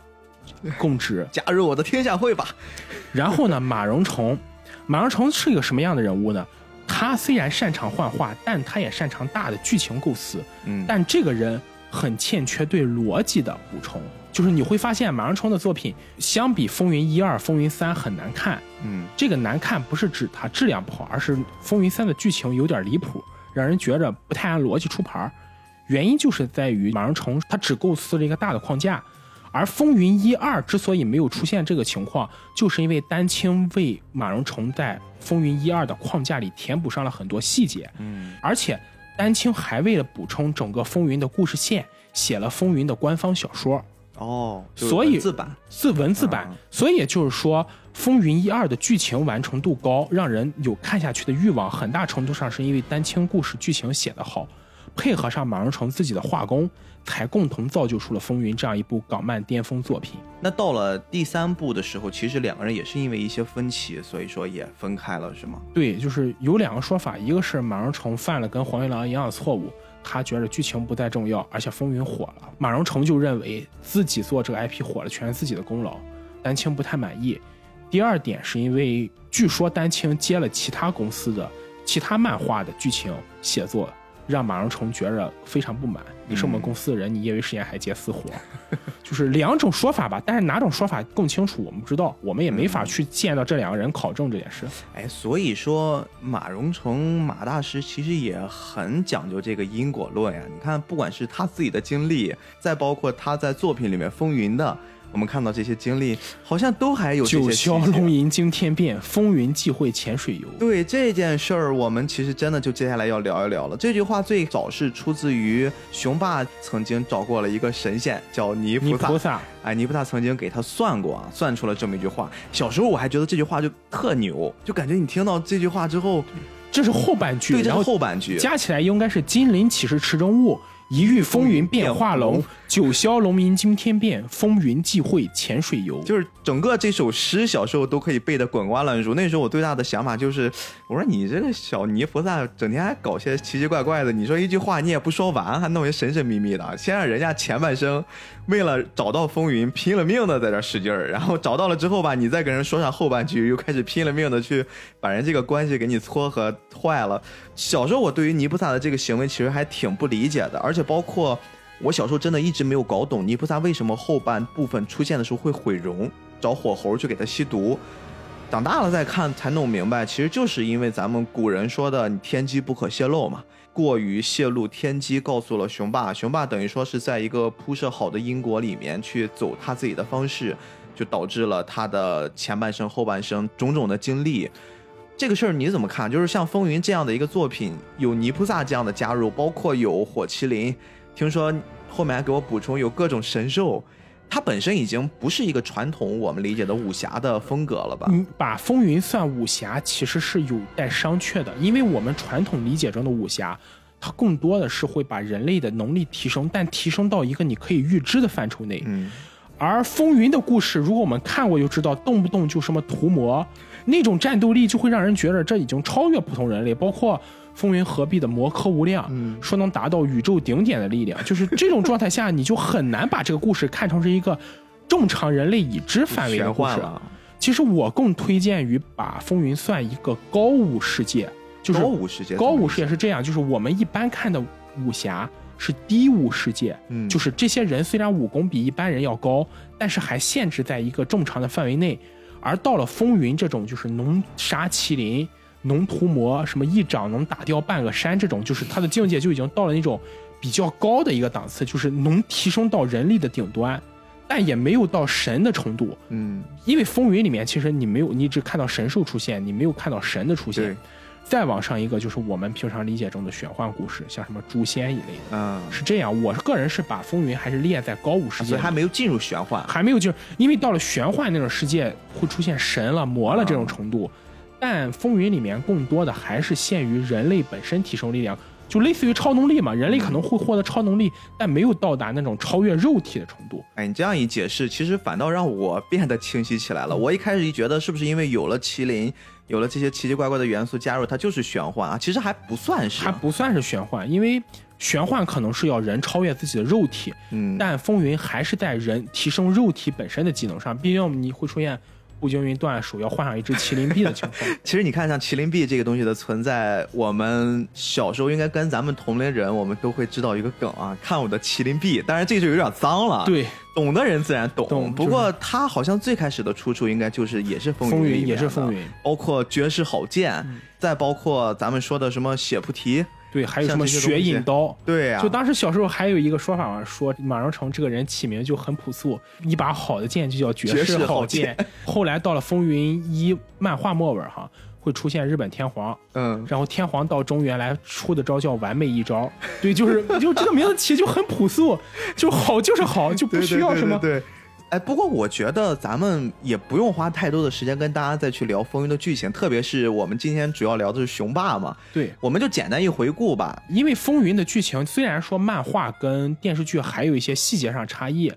供职，加入我的天下会吧。然后呢，马荣成，马荣成是一个什么样的人物呢？他虽然擅长幻化，但他也擅长大的剧情构思。嗯，但这个人。很欠缺对逻辑的补充，就是你会发现马荣成的作品相比《风云一二》《风云三》很难看。嗯，这个难看不是指它质量不好，而是《风云三》的剧情有点离谱，让人觉着不太按逻辑出牌。原因就是在于马荣成他只构思了一个大的框架，而《风云一二》之所以没有出现这个情况，就是因为丹青为马荣成在《风云一二》的框架里填补上了很多细节。嗯，而且。丹青还为了补充整个风云的故事线，写了风云的官方小说哦，所以字版是文字版，所以也就是说，风云一二的剧情完成度高，让人有看下去的欲望，很大程度上是因为丹青故事剧情写得好。配合上马荣成自己的画工，才共同造就出了《风云》这样一部港漫巅峰作品。那到了第三部的时候，其实两个人也是因为一些分歧，所以说也分开了，是吗？对，就是有两个说法，一个是马荣成犯了跟黄玉郎一样的错误，他觉得剧情不再重要，而且《风云》火了，马荣成就认为自己做这个 IP 火了全是自己的功劳，丹青不太满意。第二点是因为据说丹青接了其他公司的其他漫画的剧情写作。让马荣成觉着非常不满。你是我们公司的人，你业余时间还接私活，就是两种说法吧。但是哪种说法更清楚，我们不知道，我们也没法去见到这两个人考证这件事。哎，所以说马荣成马大师其实也很讲究这个因果论呀。你看，不管是他自己的经历，再包括他在作品里面风云的。我们看到这些经历，好像都还有九霄龙吟惊天变，风云际会潜水游。对这件事儿，我们其实真的就接下来要聊一聊了。这句话最早是出自于雄霸曾经找过了一个神仙，叫泥菩萨。哎，泥菩萨曾经给他算过啊，算出了这么一句话。小时候我还觉得这句话就特牛，就感觉你听到这句话之后，这是后半句，对，这是后半句，加起来应该是金鳞岂是池中物。一遇风云变化龙，九霄龙吟惊天变，风云际会浅水游。就是整个这首诗，小时候都可以背得滚瓜烂熟。那时候我最大的想法就是，我说你这个小泥菩萨，整天还搞些奇奇怪怪的。你说一句话你也不说完，还弄些神神秘秘的。先让人家前半生为了找到风云拼了命的在这使劲儿，然后找到了之后吧，你再给人说上后半句，又开始拼了命的去把人这个关系给你撮合坏了。小时候我对于泥菩萨的这个行为其实还挺不理解的，而且。包括我小时候真的一直没有搞懂泥菩萨为什么后半部分出现的时候会毁容，找火猴去给他吸毒。长大了再看才弄明白，其实就是因为咱们古人说的“天机不可泄露”嘛，过于泄露天机，告诉了雄霸，雄霸等于说是在一个铺设好的因果里面去走他自己的方式，就导致了他的前半生、后半生种种的经历。这个事儿你怎么看？就是像《风云》这样的一个作品，有泥菩萨这样的加入，包括有火麒麟，听说后面还给我补充有各种神兽，它本身已经不是一个传统我们理解的武侠的风格了吧？嗯，把《风云》算武侠其实是有待商榷的，因为我们传统理解中的武侠，它更多的是会把人类的能力提升，但提升到一个你可以预知的范畴内。嗯，而《风云》的故事，如果我们看过就知道，动不动就什么屠魔。那种战斗力就会让人觉得这已经超越普通人类，包括风云合璧的魔科无量，说能达到宇宙顶点的力量，就是这种状态下，你就很难把这个故事看成是一个正常人类已知范围的故事。其实我更推荐于把风云算一个高武世界，就是高武世界。高武世界是这样，就是我们一般看的武侠是低武世界，就是这些人虽然武功比一般人要高，但是还限制在一个正常的范围内。而到了风云这种，就是能杀麒麟、能屠魔，什么一掌能打掉半个山，这种就是他的境界就已经到了那种比较高的一个档次，就是能提升到人力的顶端，但也没有到神的程度。嗯，因为风云里面其实你没有，你只看到神兽出现，你没有看到神的出现。再往上一个就是我们平常理解中的玄幻故事，像什么诛仙一类的，嗯，是这样。我个人是把风云还是列在高武世界，还没有进入玄幻，还没有进入，因为到了玄幻那种世界会出现神了、魔了这种程度，但风云里面更多的还是限于人类本身提升力量，就类似于超能力嘛。人类可能会获得超能力，但没有到达那种超越肉体的程度。哎，你这样一解释，其实反倒让我变得清晰起来了。我一开始一觉得是不是因为有了麒麟。有了这些奇奇怪怪的元素加入，它就是玄幻啊！其实还不算是，还不算是玄幻，因为玄幻可能是要人超越自己的肉体，嗯，但风云还是在人提升肉体本身的技能上，毕竟你会出现。步惊云断手要换上一只麒麟臂的情况，其实你看，像麒麟臂这个东西的存在，我们小时候应该跟咱们同龄人，我们都会知道一个梗啊，看我的麒麟臂。当然这就有点脏了，对，懂的人自然懂。懂。不过它好像最开始的出处应该就是也是风云，也是风云，包括绝世好剑，再包括咱们说的什么血菩提。对，还有什么血引刀？对呀，就当时小时候还有一个说法嘛，说马荣成这个人起名就很朴素，一把好的剑就叫绝世好剑。后来到了风云一漫画末尾哈，会出现日本天皇，嗯，然后天皇到中原来出的招叫完美一招。对，就是就这个名字起就很朴素，就好就是好，就不需要什么。对。哎，不过我觉得咱们也不用花太多的时间跟大家再去聊《风云》的剧情，特别是我们今天主要聊的是雄霸嘛。对，我们就简单一回顾吧。因为《风云》的剧情虽然说漫画跟电视剧还有一些细节上差异，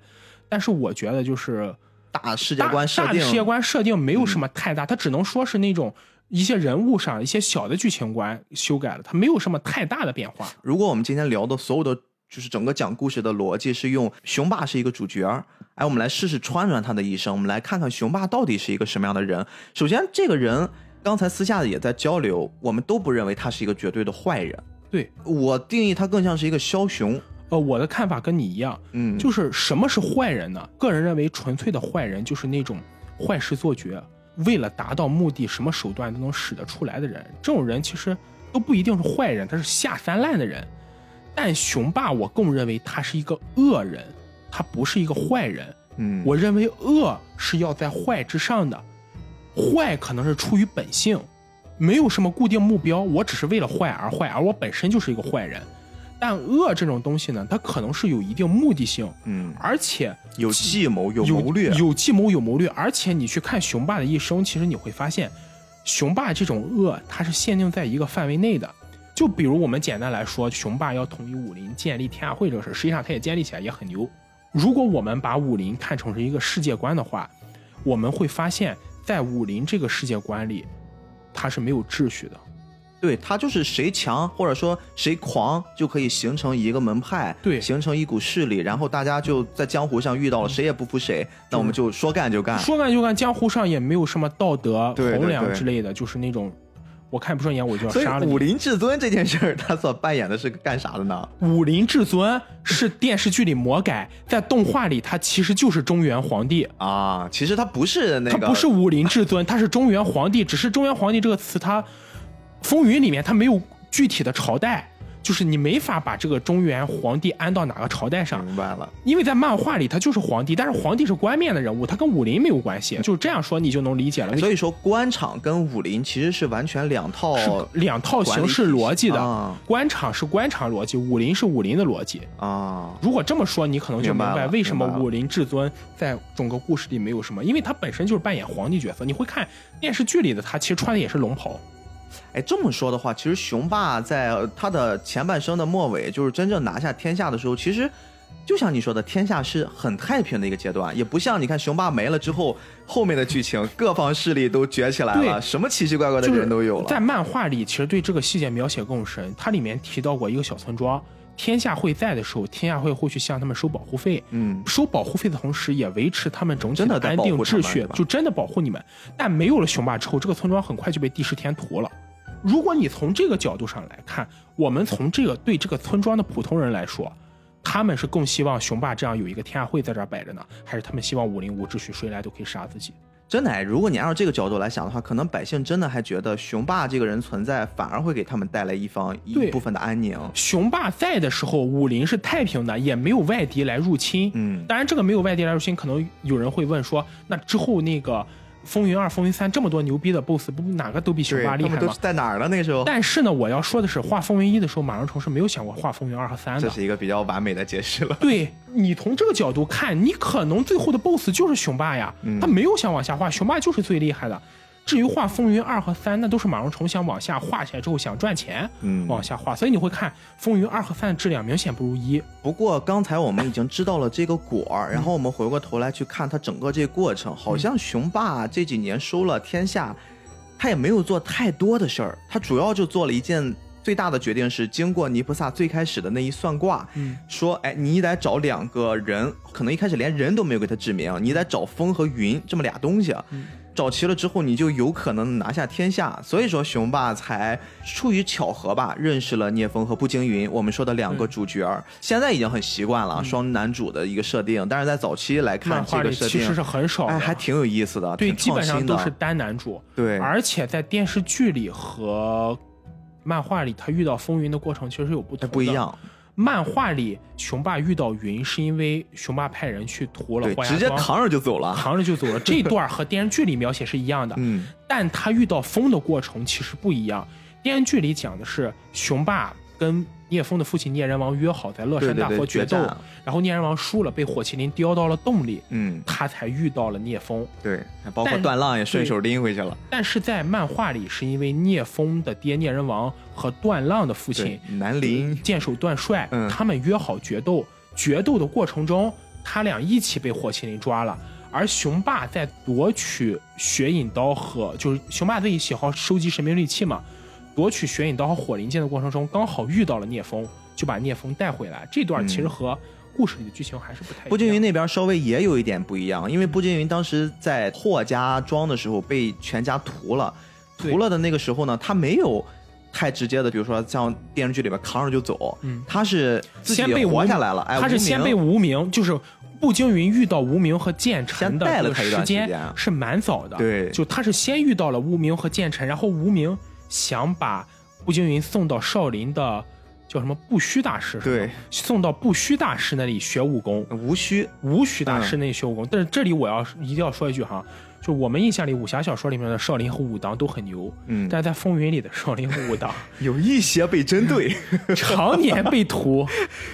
但是我觉得就是大世界观设定，大世界观设定没有什么太大，它只能说是那种一些人物上一些小的剧情观修改了，它没有什么太大的变化。如果我们今天聊的所有的。就是整个讲故事的逻辑是用雄霸是一个主角哎，我们来试试穿穿他的一生，我们来看看雄霸到底是一个什么样的人。首先，这个人刚才私下也在交流，我们都不认为他是一个绝对的坏人。对我定义他更像是一个枭雄。呃，我的看法跟你一样，嗯，就是什么是坏人呢？个人认为，纯粹的坏人就是那种坏事做绝，为了达到目的，什么手段都能使得出来的人。这种人其实都不一定是坏人，他是下三滥的人。但雄霸，我更认为他是一个恶人，他不是一个坏人。嗯，我认为恶是要在坏之上的，坏可能是出于本性，没有什么固定目标，我只是为了坏而坏，而我本身就是一个坏人。但恶这种东西呢，它可能是有一定目的性，嗯，而且有计谋、有谋略、有计谋、有谋略。而且你去看雄霸的一生，其实你会发现，雄霸这种恶，它是限定在一个范围内的。就比如我们简单来说，雄霸要统一武林、建立天下会这个事，实际上他也建立起来也很牛。如果我们把武林看成是一个世界观的话，我们会发现，在武林这个世界观里，它是没有秩序的。对，它就是谁强或者说谁狂，就可以形成一个门派，对，形成一股势力，然后大家就在江湖上遇到了，谁也不服谁，那我们就说干就干，说干就干。江湖上也没有什么道德衡量之类的，就是那种。我看不顺眼，我就要杀了你。武林至尊这件事儿，他所扮演的是干啥的呢？武林至尊是电视剧里魔改，在动画里他其实就是中原皇帝啊。其实他不是那个，他不是武林至尊，他是中原皇帝。只是中原皇帝这个词，他风云里面他没有具体的朝代。就是你没法把这个中原皇帝安到哪个朝代上，明白了？因为在漫画里他就是皇帝，但是皇帝是官面的人物，他跟武林没有关系。就是这样说，你就能理解了。所以说，官场跟武林其实是完全两套，两套形式逻辑的。官场是官场逻辑，武林是武林的逻辑啊。如果这么说，你可能就明白为什么武林至尊在整个故事里没有什么，因为他本身就是扮演皇帝角色。你会看电视剧里的他，其实穿的也是龙袍。哎，这么说的话，其实雄霸在他的前半生的末尾，就是真正拿下天下的时候，其实就像你说的，天下是很太平的一个阶段，也不像你看雄霸没了之后，后面的剧情各方势力都崛起来了，什么奇奇怪怪的人都有了。在漫画里，其实对这个细节描写更深，它里面提到过一个小村庄，天下会在的时候，天下会会去向他们收保护费，嗯，收保护费的同时，也维持他们整体的安定秩序，就真的保护你们。但没有了雄霸之后，这个村庄很快就被帝释天屠了。如果你从这个角度上来看，我们从这个对这个村庄的普通人来说，他们是更希望雄霸这样有一个天下会在这儿摆着呢，还是他们希望武林无秩序，谁来都可以杀自己？真的，如果你按照这个角度来想的话，可能百姓真的还觉得雄霸这个人存在，反而会给他们带来一方一部分的安宁。雄霸在的时候，武林是太平的，也没有外敌来入侵。嗯，当然，这个没有外敌来入侵，可能有人会问说，那之后那个。风云二、风云三这么多牛逼的 BOSS，不哪个都比雄霸厉害吗？都是在哪儿呢？那时候。但是呢，我要说的是，画风云一的时候，马荣成是没有想过画风云二和三的。这是一个比较完美的解释了。对你从这个角度看，你可能最后的 BOSS 就是雄霸呀，他没有想往下画，雄霸就是最厉害的。至于画风云二和三，那都是马荣成想往下画起来之后想赚钱，嗯，往下画，所以你会看风云二和三的质量明显不如一。不过刚才我们已经知道了这个果儿，然后我们回过头来去看它整个这个过程，好像雄霸这几年收了天下，他也没有做太多的事儿，他主要就做了一件最大的决定，是经过尼菩萨最开始的那一算卦，嗯，说，哎，你得找两个人，可能一开始连人都没有给他指明，你得找风和云这么俩东西。找齐了之后，你就有可能拿下天下。所以说，雄霸才出于巧合吧，认识了聂风和步惊云。我们说的两个主角，现在已经很习惯了双男主的一个设定。但是在早期来看，这个设定其实是很少，哎，还挺有意思的。对，基本上都是单男主。对，而且在电视剧里和漫画里，他遇到风云的过程其实有不同，不一样。漫画里，雄霸遇到云是因为雄霸派人去屠了直接扛着就走了，扛着就走了。这段和电视剧里描写是一样的，嗯，但他遇到风的过程其实不一样。电视剧里讲的是雄霸跟。聂风的父亲聂人王约好在乐山大佛决斗，然后聂人王输了，被火麒麟叼到了洞里，嗯，他才遇到了聂风。对，包括段浪也顺手拎回去了。但是在漫画里，是因为聂风的爹聂人王和段浪的父亲南林剑手段帅，他们约好决斗，决斗的过程中，他俩一起被火麒麟抓了。而雄霸在夺取血影刀和就是雄霸自己喜好收集神兵利器嘛。夺取雪影刀和火灵剑的过程中，刚好遇到了聂风，就把聂风带回来。这段其实和故事里的剧情还是不太。步惊云那边稍微也有一点不一样，因为步惊云当时在霍家庄的时候被全家屠了，屠了的那个时候呢，他没有太直接的，比如说像电视剧里边扛着就走，嗯，他是先被活下来了，他是先被无名，就是步惊云遇到无名和剑臣的时间是蛮早的，对，就他是先遇到了无名和剑臣，然后无名。想把步惊云送到少林的叫什么不虚大师？对，送到不虚大师那里学武功。无虚，无虚大师那里学武功。但是这里我要一定要说一句哈，就我们印象里武侠小说里面的少林和武当都很牛，嗯，但是在风云里的少林和武当 有一些被针对，常年被屠。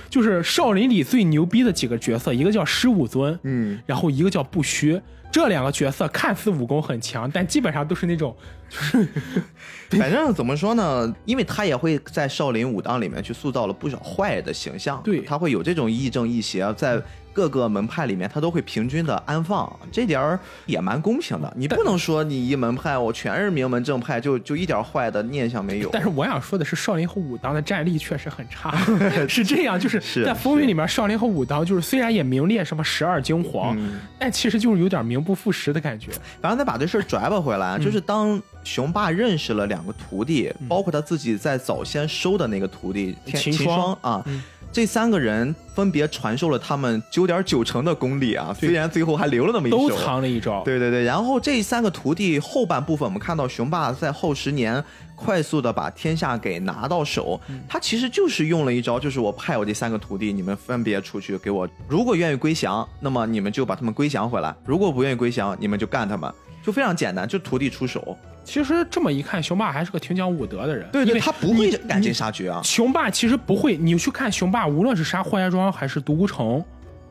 就是少林里最牛逼的几个角色，一个叫师武尊，嗯，然后一个叫不虚。这两个角色看似武功很强，但基本上都是那种 反正怎么说呢？因为他也会在少林武当里面去塑造了不少坏的形象，对他会有这种亦正亦邪在。各个门派里面，他都会平均的安放，这点儿也蛮公平的。你不能说你一门派我全是名门正派，就就一点坏的念想没有。但是我想说的是，少林和武当的战力确实很差，是这样。就是在风云里面，少林和武当就是虽然也名列什么十二精皇，但其实就是有点名不副实的感觉。然后再把这事儿拽吧回来，就是当雄霸认识了两个徒弟，包括他自己在早先收的那个徒弟秦霜啊。这三个人分别传授了他们九点九成的功力啊，虽然最后还留了那么一手，都藏了一招。对对对，然后这三个徒弟后半部分，我们看到雄霸在后十年快速的把天下给拿到手，他其实就是用了一招，就是我派我这三个徒弟，你们分别出去给我，如果愿意归降，那么你们就把他们归降回来；如果不愿意归降，你们就干他们，就非常简单，就徒弟出手。其实这么一看，雄霸还是个挺讲武德的人。对对，他不会赶尽杀绝啊。雄霸其实不会，你去看雄霸，无论是杀霍家庄还是独孤城、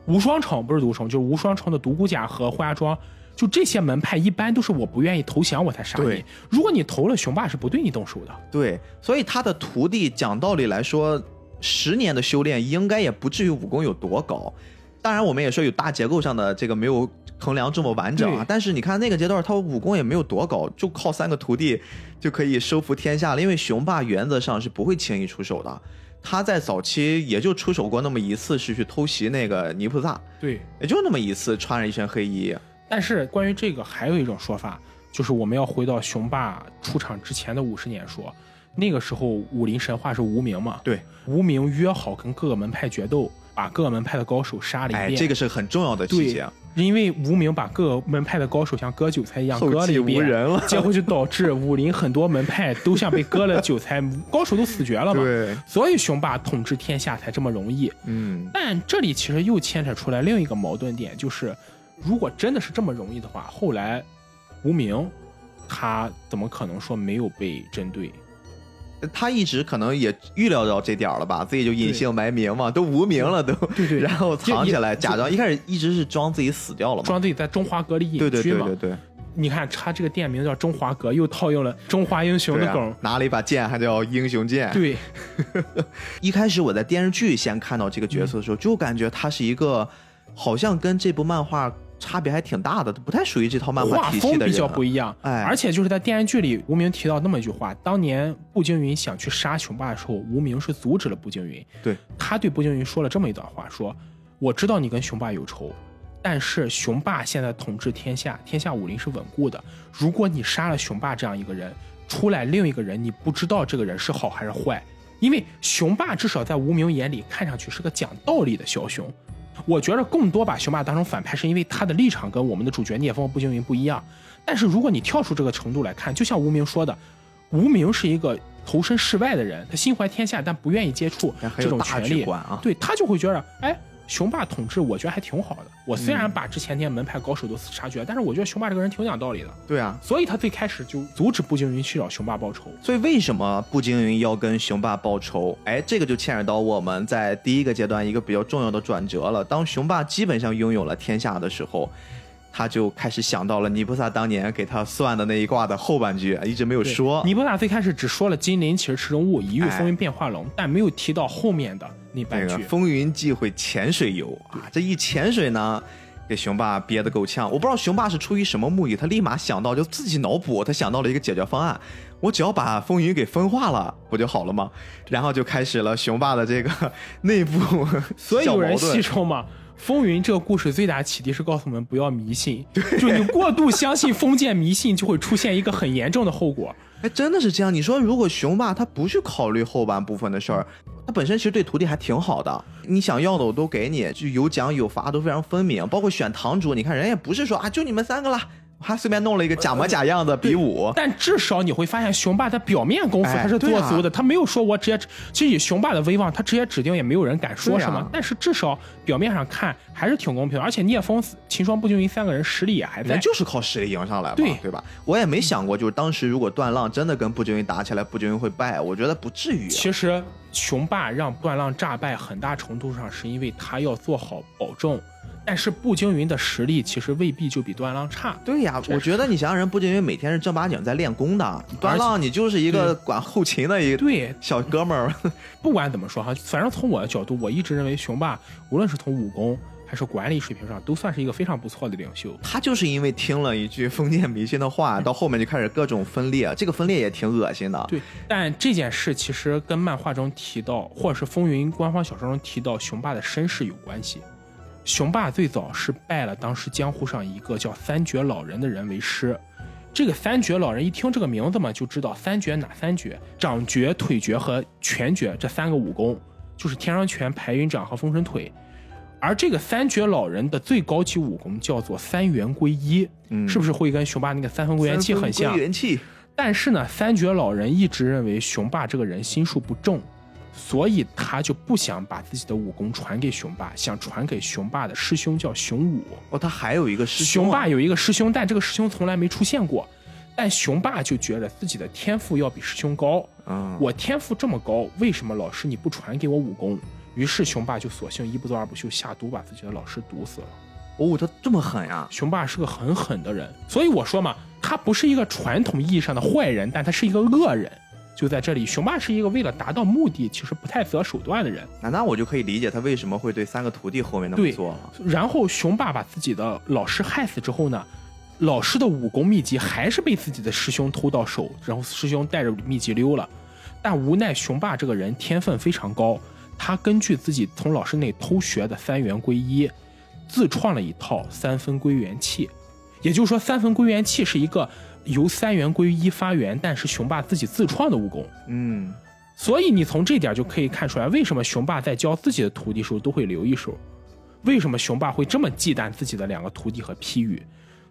无双城，不是独孤城，就是无双城的独孤甲和霍家庄，就这些门派，一般都是我不愿意投降我才杀你。如果你投了，雄霸是不对你动手的。对，所以他的徒弟讲道理来说，十年的修炼应该也不至于武功有多高。当然，我们也说有大结构上的这个没有。衡量这么完整啊！但是你看那个阶段，他武功也没有多高，就靠三个徒弟就可以收服天下了。因为雄霸原则上是不会轻易出手的，他在早期也就出手过那么一次，是去偷袭那个泥菩萨，对，也就那么一次，穿着一身黑衣。但是关于这个，还有一种说法，就是我们要回到雄霸出场之前的五十年说，那个时候武林神话是无名嘛？对，无名约好跟各个门派决斗，把各个门派的高手杀了一遍。哎，这个是很重要的细节。因为无名把各个门派的高手像割韭菜一样割了一遍，结果就导致武林很多门派都像被割了韭菜，高手都死绝了嘛。对，所以雄霸统治天下才这么容易。嗯，但这里其实又牵扯出来另一个矛盾点，就是如果真的是这么容易的话，后来无名他怎么可能说没有被针对？他一直可能也预料到这点了吧，自己就隐姓埋名嘛，都无名了都，对对，然后藏起来，假装一开始一直是装自己死掉了嘛，装自己在中华阁里隐居嘛，对对对对。你看他这个店名叫中华阁，又套用了中华英雄的梗，拿了一把剑，还叫英雄剑。对，一开始我在电视剧先看到这个角色的时候，就感觉他是一个好像跟这部漫画。差别还挺大的，他不太属于这套漫画体系的画风比较不一样，哎，而且就是在电视剧里，无名提到那么一句话：当年步惊云想去杀雄霸的时候，无名是阻止了步惊云。对，他对步惊云说了这么一段话：说我知道你跟雄霸有仇，但是雄霸现在统治天下，天下武林是稳固的。如果你杀了雄霸这样一个人，出来另一个人，你不知道这个人是好还是坏，因为雄霸至少在无名眼里看上去是个讲道理的枭雄。我觉得更多把雄霸当成反派，是因为他的立场跟我们的主角聂风和步惊云不一样。但是如果你跳出这个程度来看，就像无名说的，无名是一个投身世外的人，他心怀天下，但不愿意接触这种权利，对他就会觉得，哎。雄霸统治，我觉得还挺好的。我虽然把之前那些门派高手都杀绝，但是我觉得雄霸这个人挺讲道理的。对啊，所以他最开始就阻止步惊云去找雄霸报仇。所以为什么步惊云要跟雄霸报仇？哎，这个就牵扯到我们在第一个阶段一个比较重要的转折了。当雄霸基本上拥有了天下的时候。他就开始想到了尼菩萨当年给他算的那一卦的后半句，一直没有说。尼菩萨最开始只说了金鳞其实池中物，一遇风云变化龙，但没有提到后面的那半句。风云际会潜水游啊，这一潜水呢，给熊霸憋得够呛。我不知道熊霸是出于什么目的，他立马想到就自己脑补，他想到了一个解决方案，我只要把风云给分化了，不就好了吗？然后就开始了熊霸的这个 内部所以有人戏称嘛。风云这个故事最大的启迪是告诉我们不要迷信，就你过度相信封建迷信，就会出现一个很严重的后果。哎，真的是这样。你说如果熊霸他不去考虑后半部分的事儿，他本身其实对徒弟还挺好的，你想要的我都给你，就有奖有罚都非常分明。包括选堂主，你看人也不是说啊就你们三个了。还随便弄了一个假模假样的比武，但至少你会发现雄霸他表面功夫他是做足的，他没有说我直接，其实以雄霸的威望，他直接指定也没有人敢说什么。但是至少表面上看还是挺公平，而且聂风、秦霜、步惊云三个人实力也还在，就是靠实力赢上来嘛，对对吧？我也没想过，就是当时如果段浪真的跟步惊云打起来，步惊云会败，我觉得不至于。其实雄霸让段浪诈败，很大程度上是因为他要做好保证。但是步惊云的实力其实未必就比段浪差。对呀，我觉得你想想人，步惊云每天是正八经在练功的，段浪你就是一个管后勤的一个对小哥们儿。不管怎么说哈，反正从我的角度，我一直认为雄霸无论是从武功。还是管理水平上都算是一个非常不错的领袖。他就是因为听了一句封建迷信的话，到后面就开始各种分裂，这个分裂也挺恶心的。对，但这件事其实跟漫画中提到，或者是风云官方小说中提到雄霸的身世有关系。雄霸最早是拜了当时江湖上一个叫三绝老人的人为师。这个三绝老人一听这个名字嘛，就知道三绝哪三绝：掌绝、腿绝和拳绝这三个武功，就是天上拳、排云掌和风神腿。而这个三绝老人的最高级武功叫做三元归一，嗯，是不是会跟雄霸那个三分归元气很像？元气。但是呢，三绝老人一直认为雄霸这个人心术不正，所以他就不想把自己的武功传给雄霸，想传给雄霸的师兄叫熊武。哦，他还有一个师兄。雄霸有一个师兄，但这个师兄从来没出现过。但雄霸就觉得自己的天赋要比师兄高。嗯，我天赋这么高，为什么老师你不传给我武功？于是雄霸就索性一不做二不休，下毒把自己的老师毒死了。哦，他这么狠呀！雄霸是个很狠的人，所以我说嘛，他不是一个传统意义上的坏人，但他是一个恶人。就在这里，雄霸是一个为了达到目的，其实不太择手段的人。那那我就可以理解他为什么会对三个徒弟后面那么做了。然后雄霸把自己的老师害死之后呢，老师的武功秘籍还是被自己的师兄偷到手，然后师兄带着秘籍溜了。但无奈雄霸这个人天分非常高。他根据自己从老师那偷学的三元归一，自创了一套三分归元气。也就是说，三分归元气是一个由三元归一发源，但是雄霸自己自创的武功。嗯，所以你从这点就可以看出来，为什么雄霸在教自己的徒弟时候都会留一手，为什么雄霸会这么忌惮自己的两个徒弟和批语。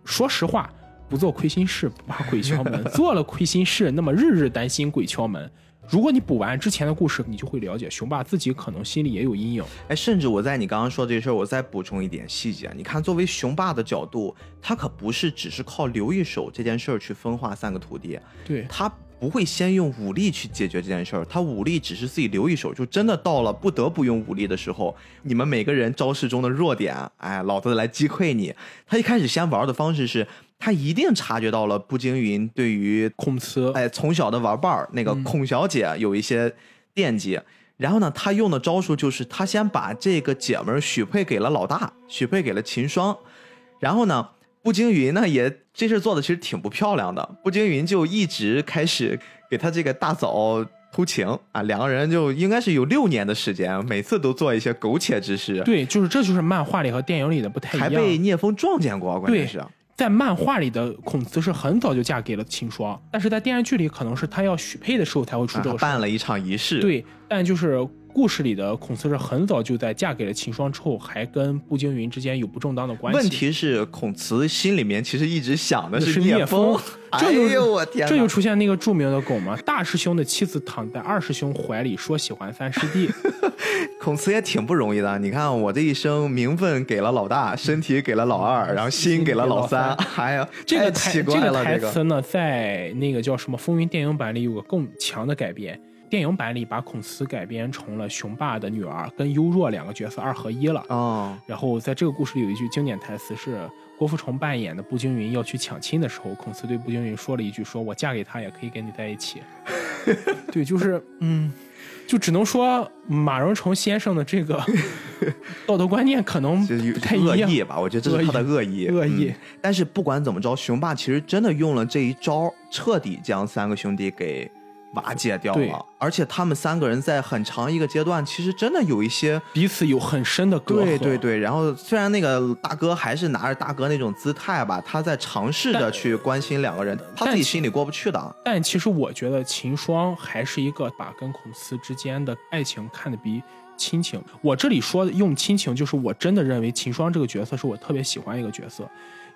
说实话，不做亏心事不怕鬼敲门，做了亏心事，那么日日担心鬼敲门。如果你补完之前的故事，你就会了解雄霸自己可能心里也有阴影。哎，甚至我在你刚刚说这事儿，我再补充一点细节。你看，作为雄霸的角度，他可不是只是靠留一手这件事儿去分化三个徒弟，对他不会先用武力去解决这件事儿，他武力只是自己留一手，就真的到了不得不用武力的时候，你们每个人招式中的弱点，哎，老子来击溃你。他一开始先玩的方式是。他一定察觉到了步惊云对于孔慈，哎，从小的玩伴儿那个孔小姐有一些惦记，然后呢，他用的招数就是他先把这个姐们儿许配给了老大，许配给了秦霜，然后呢，步惊云呢也这事做的其实挺不漂亮的，步惊云就一直开始给他这个大嫂偷情啊，两个人就应该是有六年的时间，每次都做一些苟且之事。对，就是这就是漫画里和电影里的不太一样，还被聂风撞见过，关键是。在漫画里的孔慈是很早就嫁给了秦霜，但是在电视剧里可能是他要许配的时候才会出这个办了一场仪式。对，但就是。故事里的孔慈是很早就在嫁给了秦霜之后，还跟步惊云之间有不正当的关系。问题是孔慈心里面其实一直想的是聂风。哎呦我天！这就出现那个著名的梗嘛，大师兄的妻子躺在二师兄怀里说喜欢三师弟。孔慈也挺不容易的，你看我这一生名分给了老大，身体给了老二，然后心给了老三。哎呀，这个台这个台词呢，在那个叫什么《风云》电影版里有个更强的改编。电影版里把孔慈改编成了雄霸的女儿，跟优若两个角色二合一了。哦，然后在这个故事里有一句经典台词是郭富城扮演的步惊云要去抢亲的时候，孔慈对步惊云说了一句：“说我嫁给他也可以跟你在一起。”对，就是嗯，就只能说马荣成先生的这个 道德观念可能不太恶意吧？我觉得这是他的恶意。恶意。但是不管怎么着，雄霸其实真的用了这一招，彻底将三个兄弟给。瓦解掉了，而且他们三个人在很长一个阶段，其实真的有一些彼此有很深的隔阂。对对对，然后虽然那个大哥还是拿着大哥那种姿态吧，他在尝试着去关心两个人，他自己心里过不去的。但其实我觉得秦霜还是一个把跟孔慈之间的爱情看得比亲情。我这里说用亲情，就是我真的认为秦霜这个角色是我特别喜欢一个角色，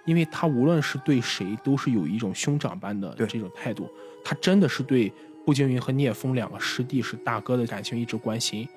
因为他无论是对谁都是有一种兄长般的这种态度，他真的是对。步惊云和聂风两个师弟是大哥的感情一直关心，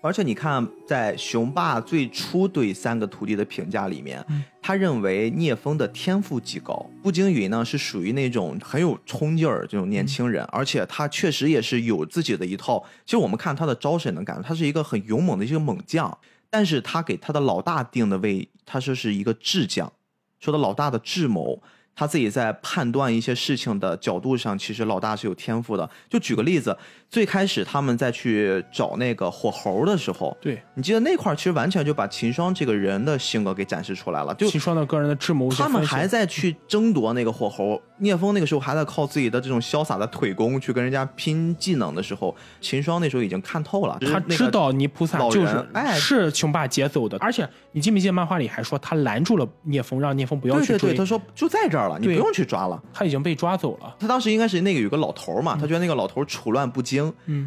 而且你看，在雄霸最初对三个徒弟的评价里面，他认为聂风的天赋极高，步惊云呢是属于那种很有冲劲儿这种年轻人，而且他确实也是有自己的一套。其实我们看他的招式能感觉他是一个很勇猛的一个猛将。但是他给他的老大定的位，他说是一个智将，说的老大的智谋。他自己在判断一些事情的角度上，其实老大是有天赋的。就举个例子，最开始他们在去找那个火猴的时候，对你记得那块儿，其实完全就把秦霜这个人的性格给展示出来了。就秦霜的个人的智谋，他们还在去争夺那个火猴。聂风那个时候还在靠自己的这种潇洒的腿功去跟人家拼技能的时候，秦霜那时候已经看透了，他知道泥菩萨就是哎是雄霸劫走的。而且你记没记得漫画里还说他拦住了聂风，让聂风不要去追。对对，他说就在这儿了，你不用去抓了。他已经被抓走了。他当时应该是那个有个老头嘛，他觉得那个老头处乱不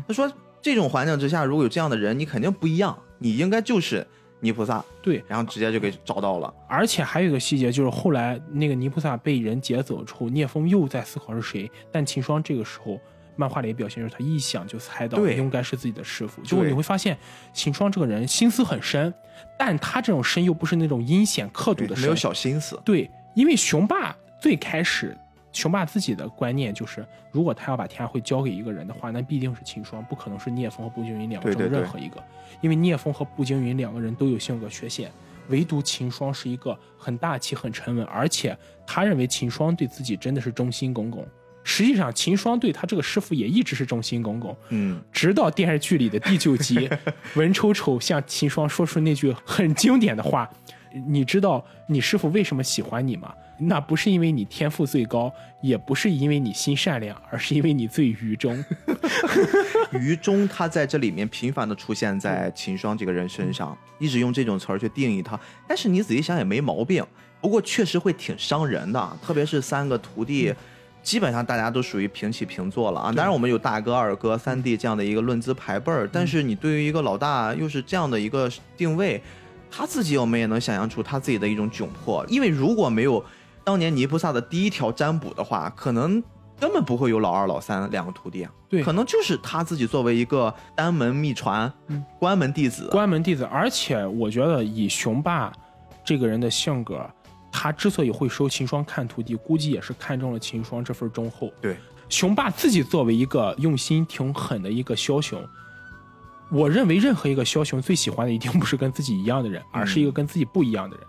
他说这种环境之下，如果有这样的人，你肯定不一样，你应该就是泥菩萨。对，然后直接就给找到了。而且还有一个细节，就是后来那个泥菩萨被人劫走之后，聂风又在思考是谁。但秦霜这个时候漫画里表现就是他一想就猜到应该是自己的师傅。就你会发现秦霜这个人心思很深，但他这种深又不是那种阴险刻毒的深，没有小心思。对，因为雄霸最开始。雄霸自己的观念就是，如果他要把天下会交给一个人的话，那必定是秦霜，不可能是聂风和步惊云两个中任何一个。因为聂风和步惊云两个人都有性格缺陷，唯独秦霜是一个很大气、很沉稳，而且他认为秦霜对自己真的是忠心耿耿。实际上，秦霜对他这个师傅也一直是忠心耿耿。嗯，直到电视剧里的第九集，文丑丑向秦霜说出那句很经典的话：“你知道你师傅为什么喜欢你吗？”那不是因为你天赋最高，也不是因为你心善良，而是因为你最愚忠。愚忠，他在这里面频繁的出现在秦霜这个人身上，一直用这种词儿去定义他。但是你仔细想也没毛病，不过确实会挺伤人的，特别是三个徒弟，基本上大家都属于平起平坐了啊。当然我们有大哥、二哥、三弟这样的一个论资排辈儿，但是你对于一个老大又是这样的一个定位，他自己我们也能想象出他自己的一种窘迫，因为如果没有。当年尼菩萨的第一条占卜的话，可能根本不会有老二、老三两个徒弟啊。对，可能就是他自己作为一个单门秘传、关门弟子。关门弟子，而且我觉得以雄霸这个人的性格，他之所以会收秦霜看徒弟，估计也是看中了秦霜这份忠厚。对，雄霸自己作为一个用心挺狠的一个枭雄，我认为任何一个枭雄最喜欢的一定不是跟自己一样的人，而是一个跟自己不一样的人。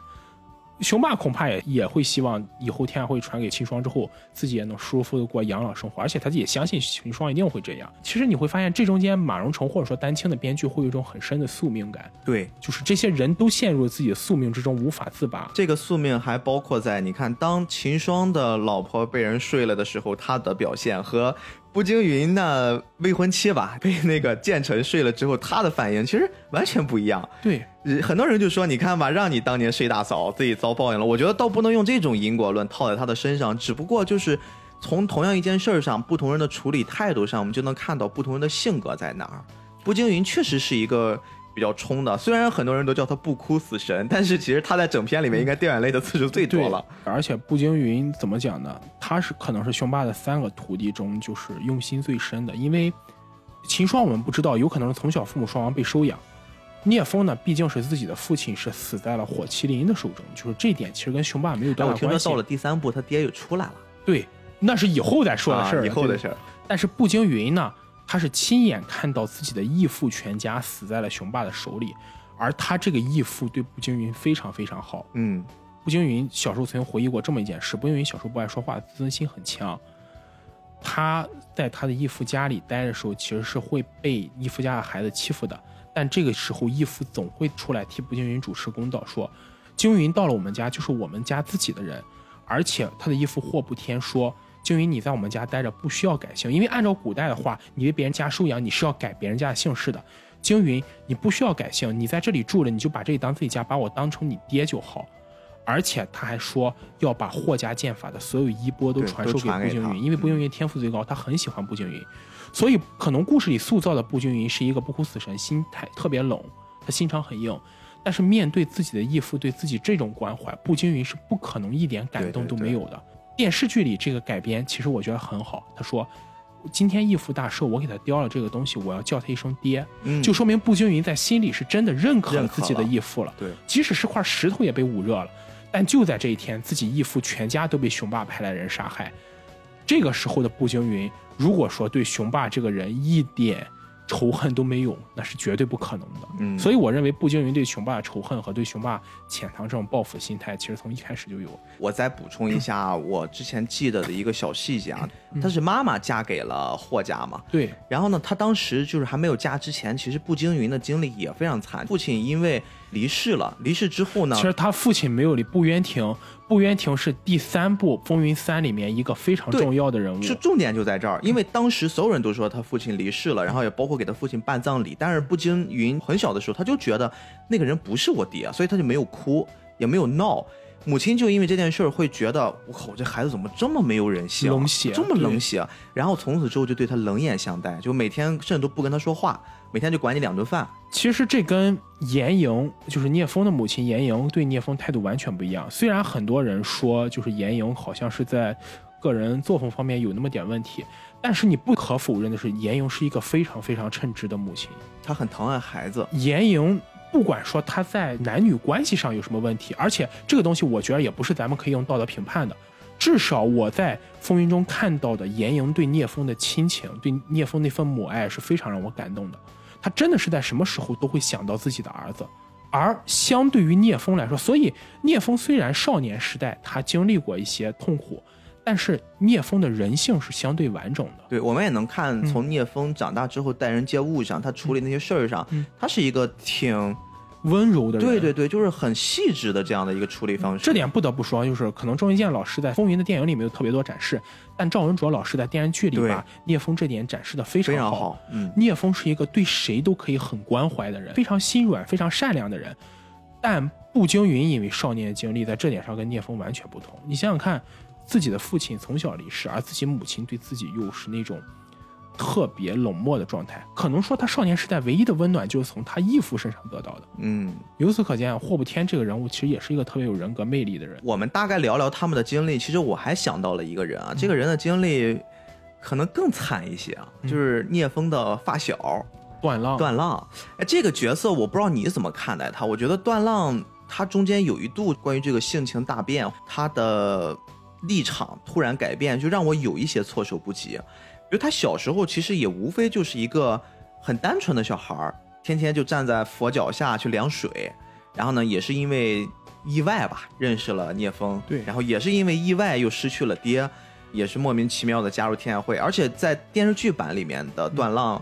雄霸恐怕也也会希望以后天下会传给秦霜之后，自己也能舒服的过养老生活，而且他也相信秦霜一定会这样。其实你会发现，这中间马荣成或者说丹青的编剧会有一种很深的宿命感。对，就是这些人都陷入自己的宿命之中无法自拔。这个宿命还包括在你看，当秦霜的老婆被人睡了的时候，他的表现和。步惊云那未婚妻吧，被那个剑臣睡了之后，他的反应其实完全不一样。对，很多人就说，你看吧，让你当年睡大嫂，自己遭报应了。我觉得倒不能用这种因果论套在他的身上，只不过就是从同样一件事儿上，不同人的处理态度上，我们就能看到不同人的性格在哪儿。步惊云确实是一个。比较冲的，虽然很多人都叫他不哭死神，但是其实他在整片里面应该掉眼泪的次数最多了。而且步惊云怎么讲呢？他是可能是雄霸的三个徒弟中就是用心最深的，因为秦霜我们不知道，有可能是从小父母双亡被收养。聂风呢，毕竟是自己的父亲是死在了火麒麟的手中，就是这点其实跟雄霸没有多大关系。我听说到了第三部，他爹又出来了。对，那是以后再说的事儿，以后的事儿。但是步惊云呢？他是亲眼看到自己的义父全家死在了雄霸的手里，而他这个义父对步惊云非常非常好。嗯，步惊云小时候曾经回忆过这么一件事：步惊云小时候不爱说话，自尊心很强。他在他的义父家里待的时候，其实是会被义父家的孩子欺负的。但这个时候，义父总会出来替步惊云主持公道，说：“惊云到了我们家就是我们家自己的人。”而且他的义父霍不天说。惊云，你在我们家待着不需要改姓，因为按照古代的话，你被别人家收养，你是要改别人家的姓氏的。惊云，你不需要改姓，你在这里住了，你就把这里当自己家，把我当成你爹就好。而且他还说要把霍家剑法的所有衣钵都传授给步惊云，因为步惊云天赋最高，他很喜欢步惊云，所以可能故事里塑造的步惊云是一个不哭死神，心态特别冷，他心肠很硬，但是面对自己的义父对自己这种关怀，步惊云是不可能一点感动都没有的。电视剧里这个改编，其实我觉得很好。他说：“今天义父大寿，我给他雕了这个东西，我要叫他一声爹，就说明步惊云在心里是真的认可了自己的义父了。对，即使是块石头也被捂热了。但就在这一天，自己义父全家都被雄霸派来人杀害。这个时候的步惊云，如果说对雄霸这个人一点仇恨都没有，那是绝对不可能的。嗯，所以我认为步惊云对雄霸的仇恨和对雄霸潜藏这种报复心态，其实从一开始就有。我再补充一下，我之前记得的一个小细节啊，他是妈妈嫁给了霍家嘛？对。然后呢，他当时就是还没有嫁之前，其实步惊云的经历也非常惨，父亲因为离世了，离世之后呢，其实他父亲没有离步渊庭。步渊庭是第三部《风云三》里面一个非常重要的人物，是重点就在这儿。因为当时所有人都说他父亲离世了，然后也包括给他父亲办葬礼。但是步惊云很小的时候他就觉得那个人不是我爹，所以他就没有哭，也没有闹。母亲就因为这件事儿会觉得，我靠，这孩子怎么这么没有人性，冷血，这么冷血。然后从此之后就对他冷眼相待，就每天甚至都不跟他说话。每天就管你两顿饭。其实这跟严莹，就是聂风的母亲严莹，对聂风态度完全不一样。虽然很多人说，就是严莹好像是在个人作风方面有那么点问题，但是你不可否认的是，严莹是一个非常非常称职的母亲。她很疼爱孩子。严莹不管说她在男女关系上有什么问题，而且这个东西我觉得也不是咱们可以用道德评判的。至少我在风云中看到的严莹对聂风的亲情，对聂风那份母爱是非常让我感动的。他真的是在什么时候都会想到自己的儿子，而相对于聂风来说，所以聂风虽然少年时代他经历过一些痛苦，但是聂风的人性是相对完整的。对，我们也能看从聂风长大之后待人接物上，他处理那些事儿上，他是一个挺。温柔的人，对对对，就是很细致的这样的一个处理方式。这点不得不说，就是可能郑伊健老师在《风云》的电影里没有特别多展示，但赵文卓老师在电视剧里把聂风这点展示的非常好。嗯，聂风是一个对谁都可以很关怀的人，非常心软、非常善良的人。但步惊云因为少年的经历，在这点上跟聂风完全不同。你想想看，自己的父亲从小离世，而自己母亲对自己又是那种。特别冷漠的状态，可能说他少年时代唯一的温暖就是从他义父身上得到的。嗯，由此可见，霍布天这个人物其实也是一个特别有人格魅力的人。我们大概聊聊他们的经历。其实我还想到了一个人啊，这个人的经历可能更惨一些啊，就是聂风的发小段浪。段浪，哎，这个角色我不知道你怎么看待他？我觉得段浪他中间有一度关于这个性情大变，他的立场突然改变，就让我有一些措手不及。因为他小时候其实也无非就是一个很单纯的小孩儿，天天就站在佛脚下去量水，然后呢，也是因为意外吧认识了聂风，对，然后也是因为意外又失去了爹，也是莫名其妙的加入天下会，而且在电视剧版里面的段浪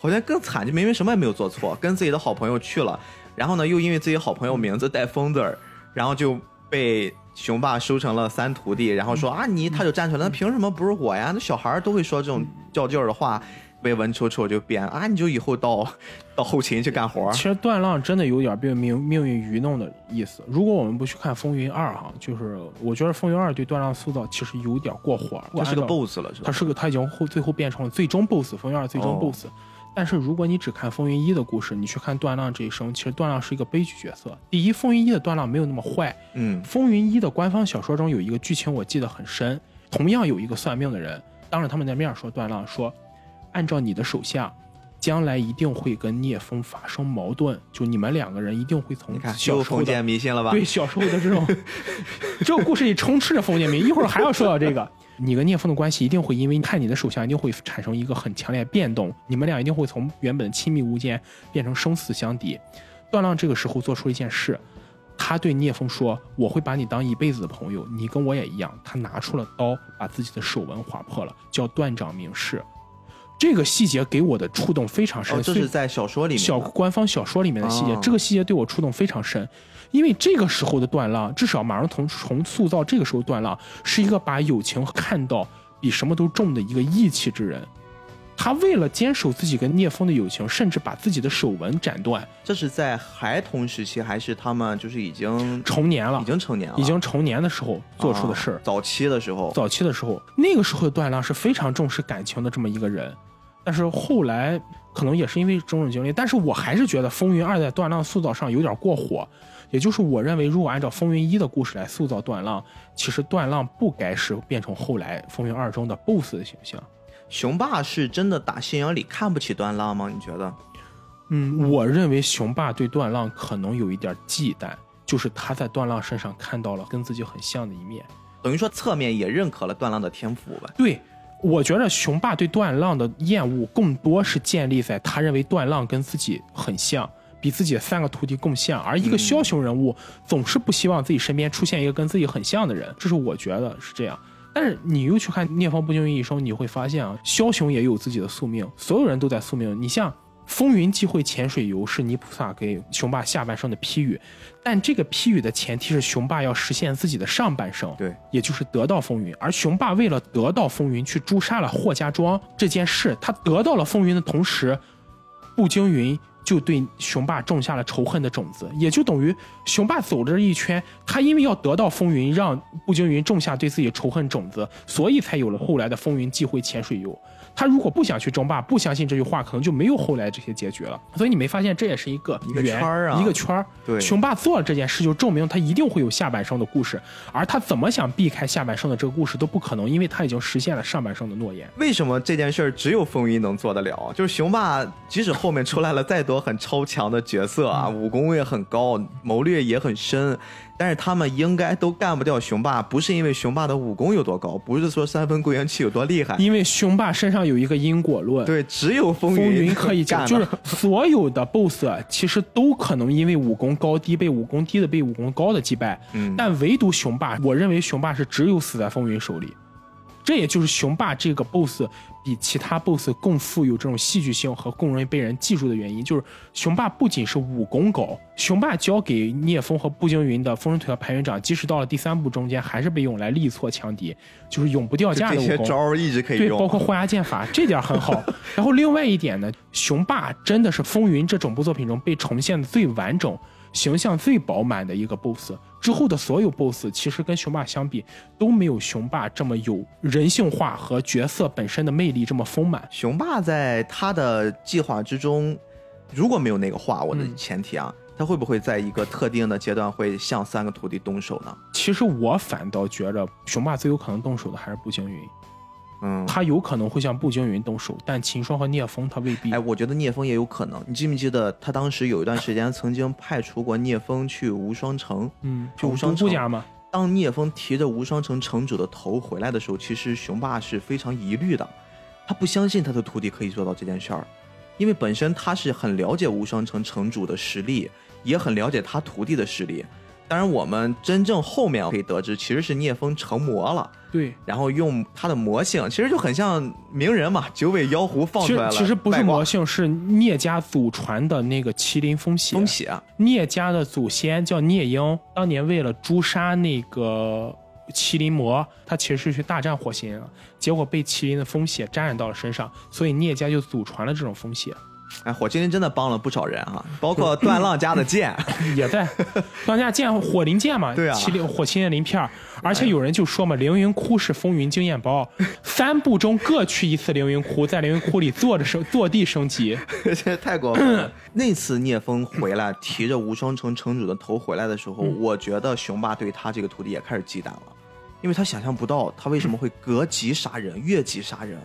好像更惨，就明明什么也没有做错，跟自己的好朋友去了，然后呢，又因为自己好朋友名字带风字儿，然后就被。雄霸收成了三徒弟，然后说啊你他就站出来，那凭什么不是我呀？那小孩都会说这种较劲儿的话，被文丑丑就编啊，你就以后到 到后勤去干活。其实段浪真的有点被命命运愚弄的意思。如果我们不去看《风云二》哈，就是我觉得《风云二》对段浪塑造其实有点过火。他是个 boss 了，是吧？他是个他已经后最后变成了最终 boss，《风云二》最终 boss。但是如果你只看风云一的故事，你去看段浪这一生，其实段浪是一个悲剧角色。第一，风云一的段浪没有那么坏。嗯，风云一的官方小说中有一个剧情我记得很深，同样有一个算命的人当着他们的面说段浪说，按照你的手相，将来一定会跟聂风发生矛盾，就你们两个人一定会从小时候的迷信了吧？对小时候的这种，这个故事里充斥着封建迷信。一会儿还要说到这个。你跟聂风的关系一定会因为看你的手相，一定会产生一个很强烈的变动。你们俩一定会从原本亲密无间变成生死相敌。段浪这个时候做出一件事，他对聂风说：“我会把你当一辈子的朋友，你跟我也一样。”他拿出了刀，把自己的手纹划破了，叫断掌明示。这个细节给我的触动非常深。这是在小说里面，小官方小说里面的细节。这个细节对我触动非常深。因为这个时候的段浪，至少马上从从塑造这个时候段浪是一个把友情看到比什么都重的一个义气之人。他为了坚守自己跟聂风的友情，甚至把自己的手纹斩断。这是在孩童时期，还是他们就是已经成年了？已经成年了，已经成年的时候做出的事儿。早期的时候，早期的时候，那个时候的段浪是非常重视感情的这么一个人。但是后来可能也是因为种种经历，但是我还是觉得《风云二》在段浪塑造上有点过火。也就是我认为，如果按照《风云一》的故事来塑造段浪，其实段浪不该是变成后来《风云二》中的 BOSS 的形象。雄霸是真的打心眼里看不起段浪吗？你觉得？嗯，我认为雄霸对段浪可能有一点忌惮，就是他在段浪身上看到了跟自己很像的一面，等于说侧面也认可了段浪的天赋吧？对，我觉得雄霸对段浪的厌恶更多是建立在他认为段浪跟自己很像，比自己的三个徒弟更像，而一个枭雄人物总是不希望自己身边出现一个跟自己很像的人，这是我觉得是这样。但是你又去看聂风不惊于一生，你会发现啊，枭雄也有自己的宿命，所有人都在宿命。你像风云际会潜水游是泥菩萨给雄霸下半生的批语，但这个批语的前提是雄霸要实现自己的上半生，对，也就是得到风云。而雄霸为了得到风云，去诛杀了霍家庄这件事，他得到了风云的同时，步惊云。就对雄霸种下了仇恨的种子，也就等于雄霸走了这一圈，他因为要得到风云，让步惊云种下对自己仇恨种子，所以才有了后来的风云际会潜水游。他如果不想去争霸，不相信这句话，可能就没有后来这些结局了。所以你没发现这也是一个一个圈儿啊，一个圈儿。对，雄霸做了这件事，就证明他一定会有下半生的故事，而他怎么想避开下半生的这个故事都不可能，因为他已经实现了上半生的诺言。为什么这件事只有风云能做得了？就是雄霸，即使后面出来了再多很超强的角色啊，武功也很高，谋略也很深。但是他们应该都干不掉雄霸，不是因为雄霸的武功有多高，不是说三分归元气有多厉害，因为雄霸身上有一个因果论。对，只有风云可以干，就是所有的 BOSS 其实都可能因为武功高低被武功低的被武功高的击败。嗯，但唯独雄霸，我认为雄霸是只有死在风云手里。这也就是雄霸这个 BOSS 比其他 BOSS 更富有这种戏剧性和更容易被人记住的原因，就是雄霸不仅是武功高，雄霸交给聂风和步惊云的风神腿和排云掌，即使到了第三部中间，还是被用来力挫强敌，就是永不掉价的武功。这些招一直可以用，对，包括霍牙剑法，这点很好。然后另外一点呢，雄霸真的是风云这整部作品中被呈现的最完整。形象最饱满的一个 BOSS 之后的所有 BOSS，其实跟雄霸相比都没有雄霸这么有人性化和角色本身的魅力这么丰满。雄霸在他的计划之中，如果没有那个画，我的前提啊，他会不会在一个特定的阶段会向三个徒弟动手呢？其实我反倒觉着雄霸最有可能动手的还是步惊云。嗯，他有可能会向步惊云动手，但秦霜和聂风他未必。哎，我觉得聂风也有可能。你记不记得他当时有一段时间曾经派出过聂风去无双城？嗯，去无双城家吗？当聂风提着无双城城主的头回来的时候，其实雄霸是非常疑虑的，他不相信他的徒弟可以做到这件事儿，因为本身他是很了解无双城城主的实力，也很了解他徒弟的实力。当然，我们真正后面可以得知，其实是聂风成魔了。对，然后用他的魔性，其实就很像鸣人嘛，九尾妖狐放出来了。其实不是魔性，是聂家祖传的那个麒麟风血。风血。聂家的祖先叫聂英，当年为了诛杀那个麒麟魔，他其实是去大战火星，结果被麒麟的风血沾染到了身上，所以聂家就祖传了这种风血。哎，火麒麟真的帮了不少人哈，包括段浪家的剑也在，段家剑火灵剑嘛，对啊，麒麟火麒麟鳞片而且有人就说嘛，凌云窟是风云经验包，三部中各去一次凌云窟，在凌云窟里坐着升坐地升级，这太过分了。那次聂风回来提着无双城城主的头回来的时候，我觉得雄霸对他这个徒弟也开始忌惮了，因为他想象不到他为什么会隔级杀人，越级杀人。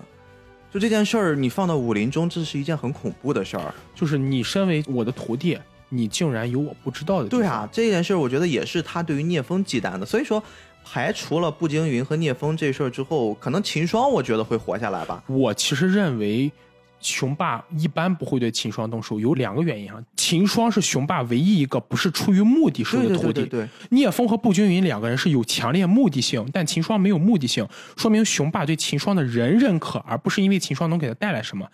就这件事儿，你放到武林中，这是一件很恐怖的事儿。就是你身为我的徒弟，你竟然有我不知道的。对啊，这件事儿我觉得也是他对于聂风忌惮的。所以说，排除了步惊云和聂风这事儿之后，可能秦霜我觉得会活下来吧。我其实认为。雄霸一般不会对秦霜动手，有两个原因啊。秦霜是雄霸唯一一个不是出于目的收的徒弟。对对对。聂风和步惊云两个人是有强烈目的性，但秦霜没有目的性，说明雄霸对秦霜的人认可，而不是因为秦霜能给他带来什么。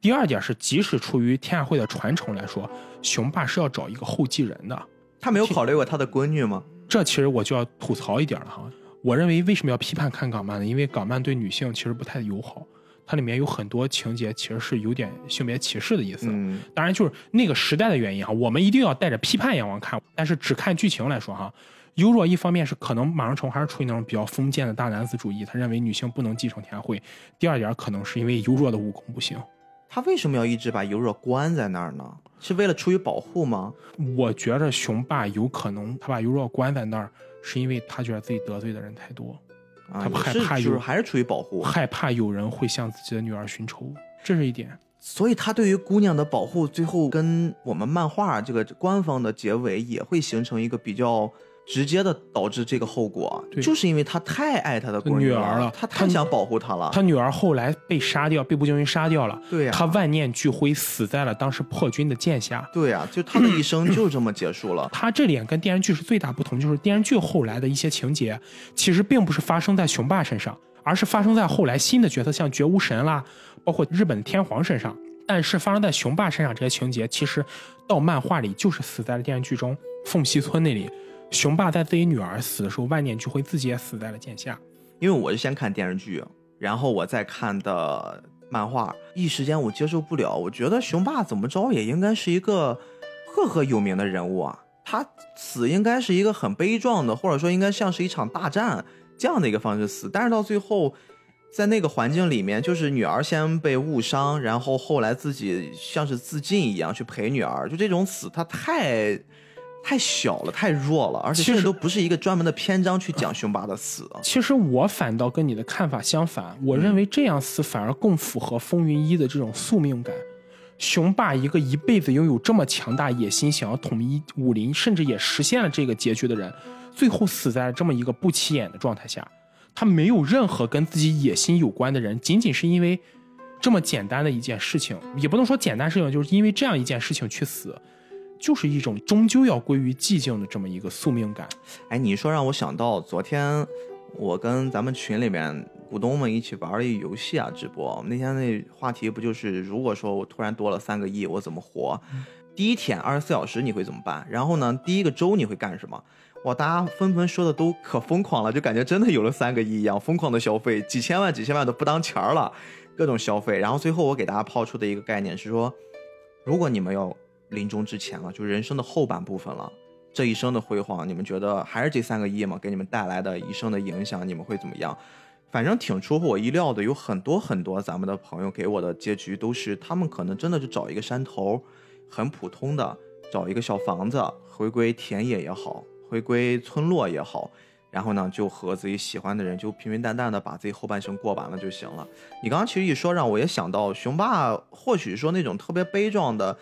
第二点是，即使出于天下会的传承来说，雄霸是要找一个后继人的。他没有考虑过他的闺女吗？这其实我就要吐槽一点了哈。我认为为什么要批判看港漫呢？因为港漫对女性其实不太友好。它里面有很多情节，其实是有点性别歧视的意思。嗯，当然就是那个时代的原因啊，我们一定要带着批判眼光看。但是只看剧情来说哈，优若一方面是可能马上成还是处于那种比较封建的大男子主义，他认为女性不能继承天下会。第二点可能是因为优若的武功不行。他为什么要一直把优若关在那儿呢？是为了出于保护吗？我觉着雄霸有可能他把优若关在那儿，是因为他觉得自己得罪的人太多。他害怕有，还是出于保护，害怕有人会向自己的女儿寻仇，这是一点。所以他对于姑娘的保护，最后跟我们漫画这个官方的结尾也会形成一个比较直接的导致这个后果，对就是因为他太爱他的闺女，儿了他他太想保护她了。他女儿后来被杀掉，被步惊云杀掉了。对呀他万念俱灰，死在了当时破军的剑下。对呀、就他的一生就这么结束了。他这点跟电视剧是最大不同，就是电视剧后来的一些情节，其实并不是发生在雄霸身上，而是发生在后来新的角色，像绝无神啦，包括日本的天皇身上。但是发生在雄霸身上这些情节，其实到漫画里就是死在了电视剧中凤溪村那里。雄霸在自己女儿死的时候万念俱灰，自己也死在了剑下。因为我是先看电视剧，然后我再看的漫画，一时间我接受不了。我觉得雄霸怎么着也应该是一个赫赫有名的人物啊，他死应该是一个很悲壮的，或者说应该像是一场大战这样的一个方式死。但是到最后，在那个环境里面，就是女儿先被误伤，然后后来自己像是自尽一样去陪女儿，就这种死，他太。太小了，太弱了，而且其实这都不是一个专门的篇章去讲雄霸的死。其实我反倒跟你的看法相反，我认为这样死反而更符合风云一的这种宿命感。雄霸一个一辈子拥有这么强大野心，想要统一武林，甚至也实现了这个结局的人，最后死在了这么一个不起眼的状态下。他没有任何跟自己野心有关的人，仅仅是因为这么简单的一件事情，也不能说简单事情，就是因为这样一件事情去死，就是一种终究要归于寂静的这么一个宿命感。哎，你说让我想到昨天我跟咱们群里面股东们一起玩了一游戏啊，直播那天那话题不就是，如果说我突然多了三个亿，我怎么活？第一天二十四小时你会怎么办？然后呢，第一个周你会干什么？哇，大家纷纷说的都可疯狂了，就感觉真的有了三个亿一样，疯狂的消费，几千万、几千万都不当钱儿了，各种消费。然后最后我给大家抛出的一个概念是说，如果你们要临终之前了，就人生的后半部分了，这一生的辉煌，你们觉得还是这三个亿吗？给你们带来的一生的影响，你们会怎么样？反正挺出乎我意料的，有很多很多咱们的朋友给我的结局都是，他们可能真的就找一个山头，很普通的找一个小房子，回归田野也好，回归村落也好，然后呢就和自己喜欢的人就平平淡淡的把自己后半生过完了就行了。你刚刚其实一说，让我也想到雄霸，或许说那种特别悲壮的，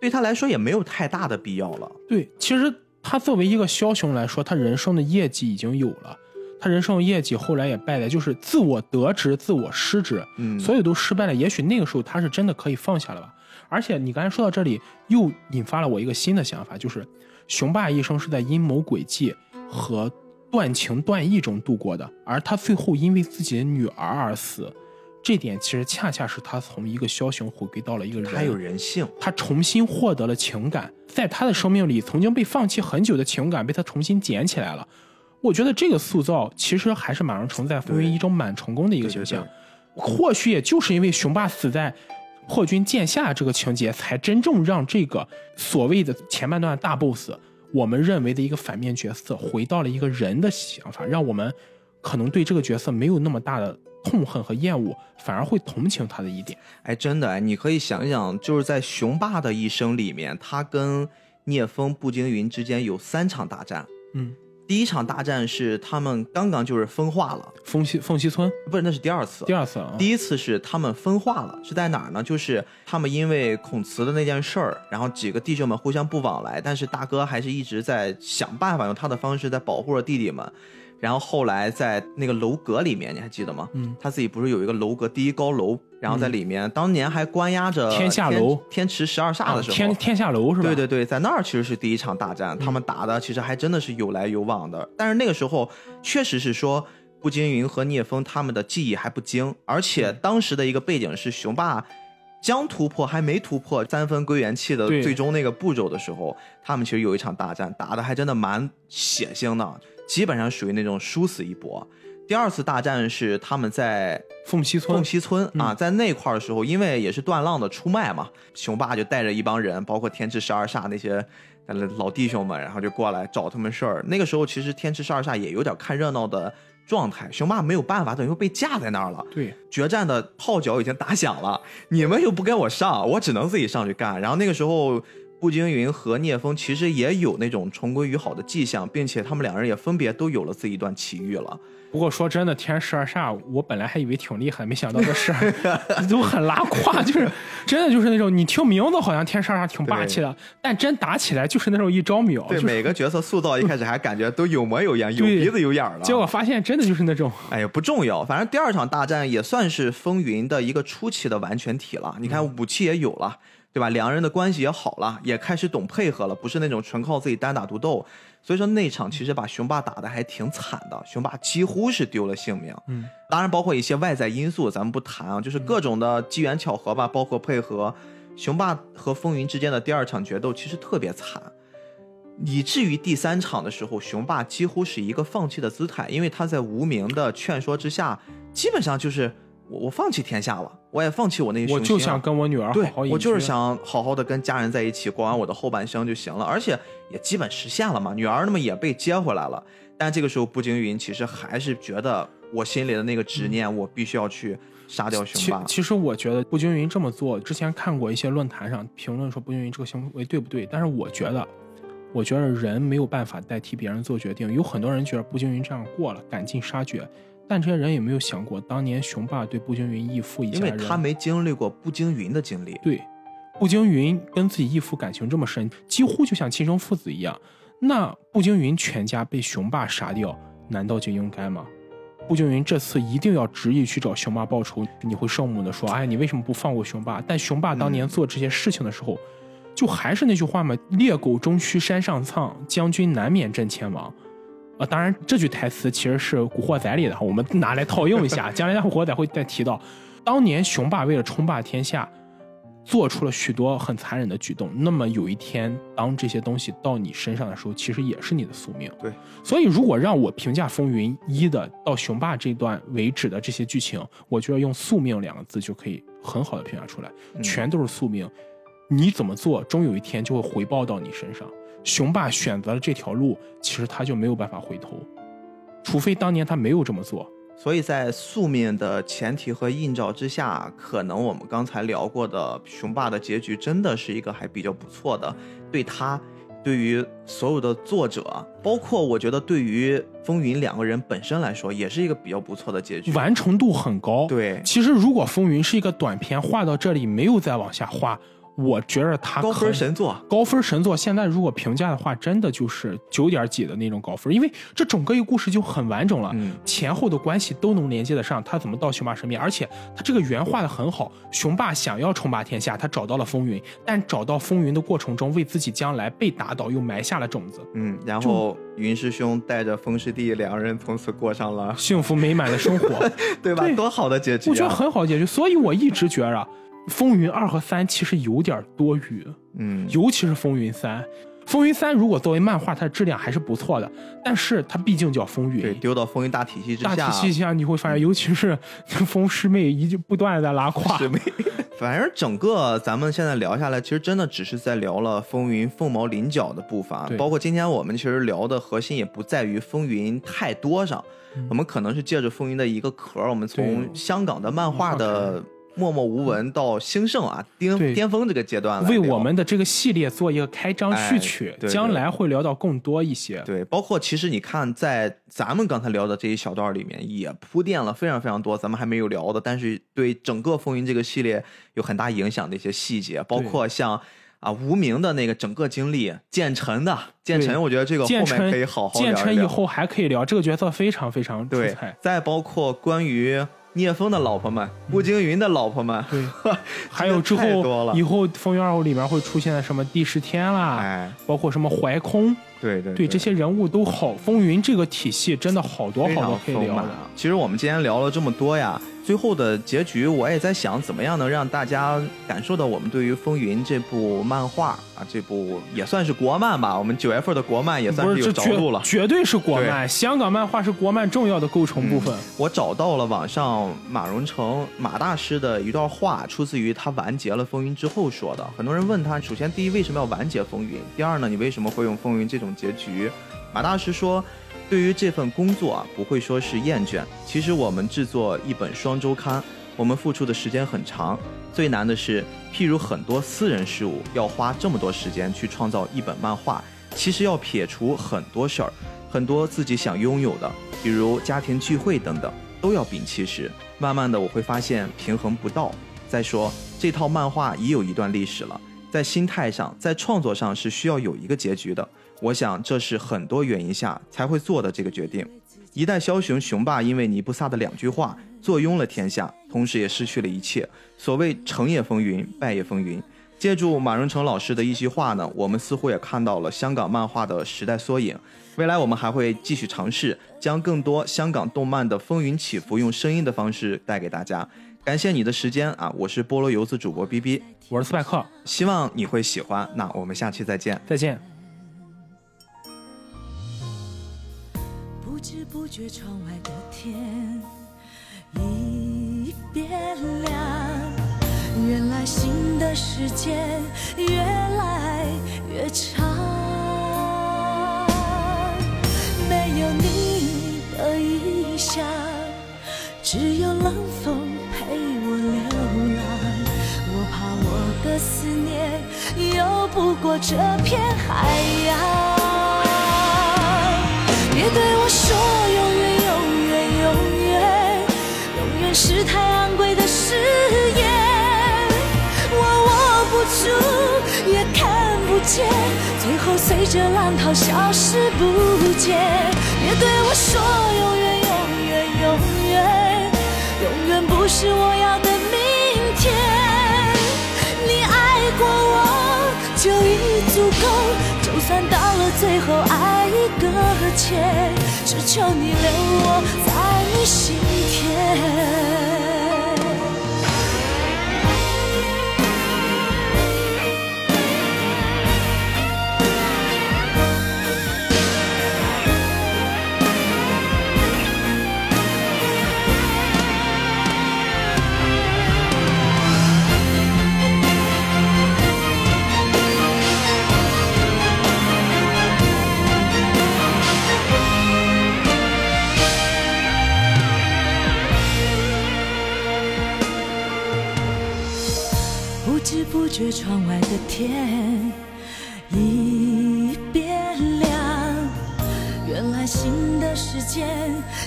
对他来说也没有太大的必要了。对，其实他作为一个枭雄来说，他人生的业绩已经有了，他人生的业绩后来也败在就是自我得之，自我失之，嗯所有都失败了。也许那个时候他是真的可以放下了吧。而且你刚才说到这里，又引发了我一个新的想法，就是雄霸一生是在阴谋诡计和断情断义中度过的，而他最后因为自己的女儿而死，这点其实恰恰是他从一个枭雄回归到了一个人，他有人性，他重新获得了情感，在他的生命里曾经被放弃很久的情感被他重新捡起来了。我觉得这个塑造其实还是马荣成在《风云一》中蛮成功的一个形象。或许也就是因为雄霸死在破军剑下这个情节，才真正让这个所谓的前半段大 boss，我们认为的一个反面角色，回到了一个人的想法，让我们可能对这个角色没有那么大的痛恨和厌恶，反而会同情他的一点。哎，真的哎，你可以想一想，就是在雄霸的一生里面，他跟聂风、步惊云之间有三场大战。嗯，第一场大战是他们刚刚就是分化了，凤溪凤溪村不是，那是第二次。第二次啊，第一次是他们分化了，是在哪儿呢？就是他们因为孔慈的那件事儿，然后几个弟兄们互相不往来，但是大哥还是一直在想办法用他的方式在保护着弟弟们。然后后来在那个楼阁里面，你还记得吗？嗯，他自己不是有一个楼阁第一高楼，然后在里面、当年还关押着天下楼天池十二煞的时候，天天下楼是吧？对对对，在那儿其实是第一场大战，他们打的其实还真的是有来有往的。但是那个时候确实是说，步惊云和聂风他们的技艺还不精，而且当时的一个背景是雄霸将突破还没突破三分归元气的最终那个步骤的时候，他们其实有一场大战，打的还真的蛮血腥的，基本上属于那种殊死一搏。第二次大战是他们在凤溪村凤溪村啊，在那块儿的时候，因为也是断浪的出卖嘛，雄霸就带着一帮人，包括天池十二煞那些呃老弟兄们，然后就过来找他们事儿。那个时候其实天池十二煞也有点看热闹的状态，雄霸没有办法，等于被架在那儿了。对，决战的号角已经打响了，你们又不跟我上，我只能自己上去干。然后那个时候，步惊云和聂风其实也有那种重归于好的迹象，并且他们两人也分别都有了自己一段奇遇了。不过说真的，天十二煞，我本来还以为挺厉害，没想到这事 都很拉胯，就是 真的就是那种你听名字好像天十二煞挺霸气的，但真打起来就是那种一招秒。对，每个角色塑造一开始还感觉都有模有样，有鼻子有眼了，结果发现真的就是那种。哎呀，不重要，反正第二场大战也算是风云的一个初期的完全体了。你看武器也有了。对吧？两人的关系也好了，也开始懂配合了，不是那种纯靠自己单打独斗。所以说那场其实把雄霸打的还挺惨的，雄霸几乎是丢了性命。嗯，当然包括一些外在因素，咱们不谈啊，就是各种的机缘巧合吧，包括配合，雄霸和风云之间的第二场决斗其实特别惨，以至于第三场的时候，雄霸几乎是一个放弃的姿态，因为他在无名的劝说之下，基本上就是。我我放弃天下了，我也放弃我那些我就想跟我女儿好好我就是想好好的跟家人在一起过完我的后半生就行了，而且也基本实现了嘛。女儿那么也被接回来了，但这个时候步惊云其实还是觉得我心里的那个执念，我必须要去杀掉雄霸。其实我觉得步惊云这么做，之前看过一些论坛上评论说步惊云这个行为对不对，但是我觉得，我觉得人没有办法代替别人做决定。有很多人觉得步惊云这样过了，赶尽杀绝。但这些人有没有想过，当年雄霸对步惊云义父一家人，因为他没经历过步惊云的经历。对，步惊云跟自己义父感情这么深，几乎就像亲生父子一样。那步惊云全家被雄霸杀掉，难道就应该吗？步惊云这次一定要执意去找雄霸报仇。你会圣母的说：“哎，你为什么不放过雄霸？”但雄霸当年做这些事情的时候，就还是那句话嘛：“猎狗终须山上藏，将军难免阵前亡。”啊，当然，这句台词其实是《古惑仔》里的哈，我们拿来套用一下。将来《古惑仔》会再提到，当年雄霸为了称霸天下，做出了许多很残忍的举动。那么有一天，当这些东西到你身上的时候，其实也是你的宿命。对，所以如果让我评价《风云一》的到雄霸这段为止的这些剧情，我觉得用“宿命”两个字就可以很好的评价出来，全都是宿命。你怎么做，终有一天就会回报到你身上。雄霸选择了这条路，其实他就没有办法回头，除非当年他没有这么做。所以在宿命的前提和映照之下，可能我们刚才聊过的雄霸的结局真的是一个还比较不错的。对他，对于所有的作者，包括我觉得对于风云两个人本身来说，也是一个比较不错的结局，完成度很高。对，其实如果风云是一个短片，画到这里没有再往下画。我觉得他高分神作，高分神作。现在如果评价的话，真的就是九点几的那种高分，因为这整个一个故事就很完整了，前后的关系都能连接得上。他怎么到雄霸身边？而且他这个圆画的很好。雄霸想要称霸天下，他找到了风云，但找到风云的过程中，为自己将来被打倒又埋下了种子。嗯，然后云师兄带着风师弟两人从此过上了幸福美满的生活，对吧？多好的结局！我觉得很好结局，所以我一直觉着。风云二和三其实有点多余，嗯，尤其是风云三。风云三如果作为漫画，它的质量还是不错的，但是它毕竟叫风云，对，丢到风云大体系之下，大体系下你会发现，尤其是风师妹，一直不断的在拉胯。师妹，反正整个咱们现在聊下来，其实真的只是在聊了风云凤毛麟角的部分，包括今天我们其实聊的核心也不在于风云太多上，我们可能是借着风云的一个壳，我们从香港的漫画的。默默无闻到兴盛啊，巅巅峰这个阶段，为我们的这个系列做一个开章序曲，将来会聊到更多一些。对，包括其实你看，在咱们刚才聊的这一小段里面，也铺垫了非常非常多咱们还没有聊的，但是对整个风云这个系列有很大影响的一些细节，包括像啊无名的那个整个经历，建成的建成，我觉得这个后面可以好好聊。剑臣以后还可以聊这个角色，非常非常出彩。再包括关于。聂风的老婆们，步惊云的老婆们，对，还有之后以后风云二五里面会出现什么第十天啦，哎，包括什么怀空，对对对，这些人物都好。风云这个体系真的好多好多可以聊的。其实我们今天聊了这么多呀。最后的结局，我也在想，怎么样能让大家感受到我们对于《风云》这部漫画啊，这部也算是国漫吧。我们九月份的国漫也算是有着陆了，绝对是国漫。香港漫画是国漫重要的构成部分。我找到了网上马荣成马大师的一段话，出自于他完结了《风云》之后说的。很多人问他，首先第一，为什么要完结《风云》？第二呢，你为什么会用《风云》这种结局？马大师说。对于这份工作啊，不会说是厌倦。其实我们制作一本双周刊，我们付出的时间很长。最难的是，譬如很多私人事务要花这么多时间去创造一本漫画，其实要撇除很多事儿，很多自己想拥有的，比如家庭聚会等等，都要摒弃时，慢慢的我会发现平衡不到。再说这套漫画已有一段历史了，在心态上，在创作上是需要有一个结局的。我想这是很多原因下才会做的这个决定。一代枭雄雄霸因为尼布萨的两句话坐拥了天下，同时也失去了一切。所谓成也风云，败也风云。借助马荣成老师的一席话呢，我们似乎也看到了香港漫画的时代缩影。未来我们还会继续尝试，将更多香港动漫的风云起伏用声音的方式带给大家。感谢你的时间啊！我是菠萝游子主播 B B，我是斯派克，希望你会喜欢。那我们下期再见，再见。不知不觉，窗外的天已变亮。原来新的时间越来越长。没有你的异乡，只有冷风陪我流浪。我怕我的思念游不过这片海洋。对我说永远，永远，永远，永远是太昂贵的誓言。我握不住，也看不见，最后随着浪涛消失不见。别对我说永远，永远，永远，永远不是我要的明天。你爱过我就已足够，但到了最后爱已搁浅，只求你留我在你心田。觉，窗外的天已变亮。原来新的时间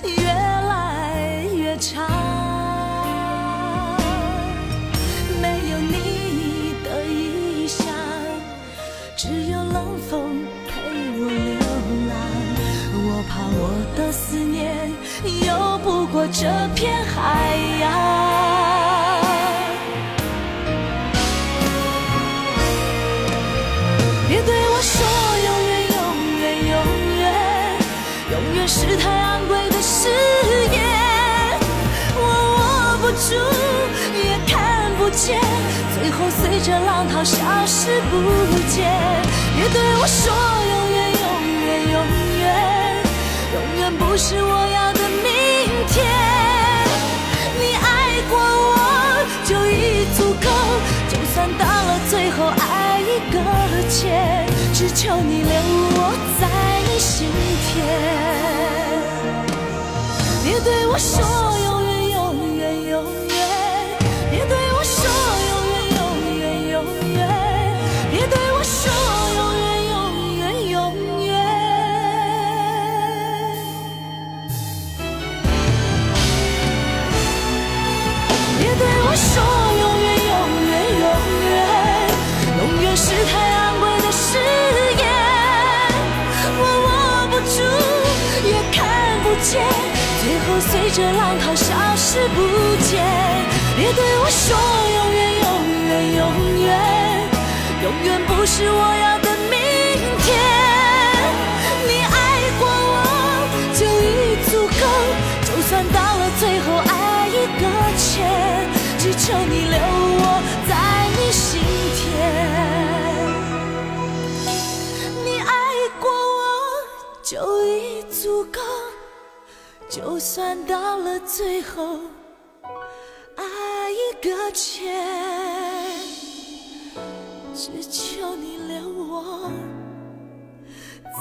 越来越长。没有你的异乡，只有冷风陪我流浪。我怕我的思念游不过这片是太昂贵的誓言。我握不住，也看不见，最后随着浪涛消失不见。别对我说永远，永远，永远，永远不是我要的明天。你爱过我就已足够，就算到了最后爱已搁浅，只求你留我在心田。别对我说永消失不见。别对我说永远，永远，永远，永远不是我要的明天。你爱过我就已足够，就算到了最后爱已搁浅，只求你留我在你心田。你爱过我就已，就算到了最后爱已搁浅只求你留我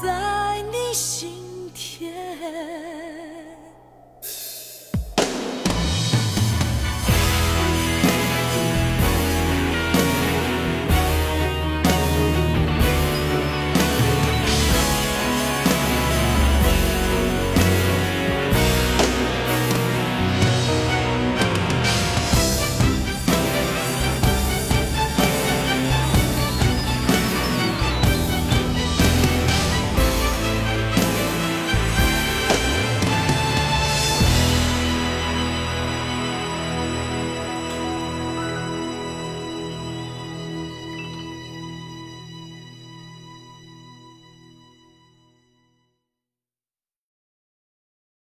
在你心田。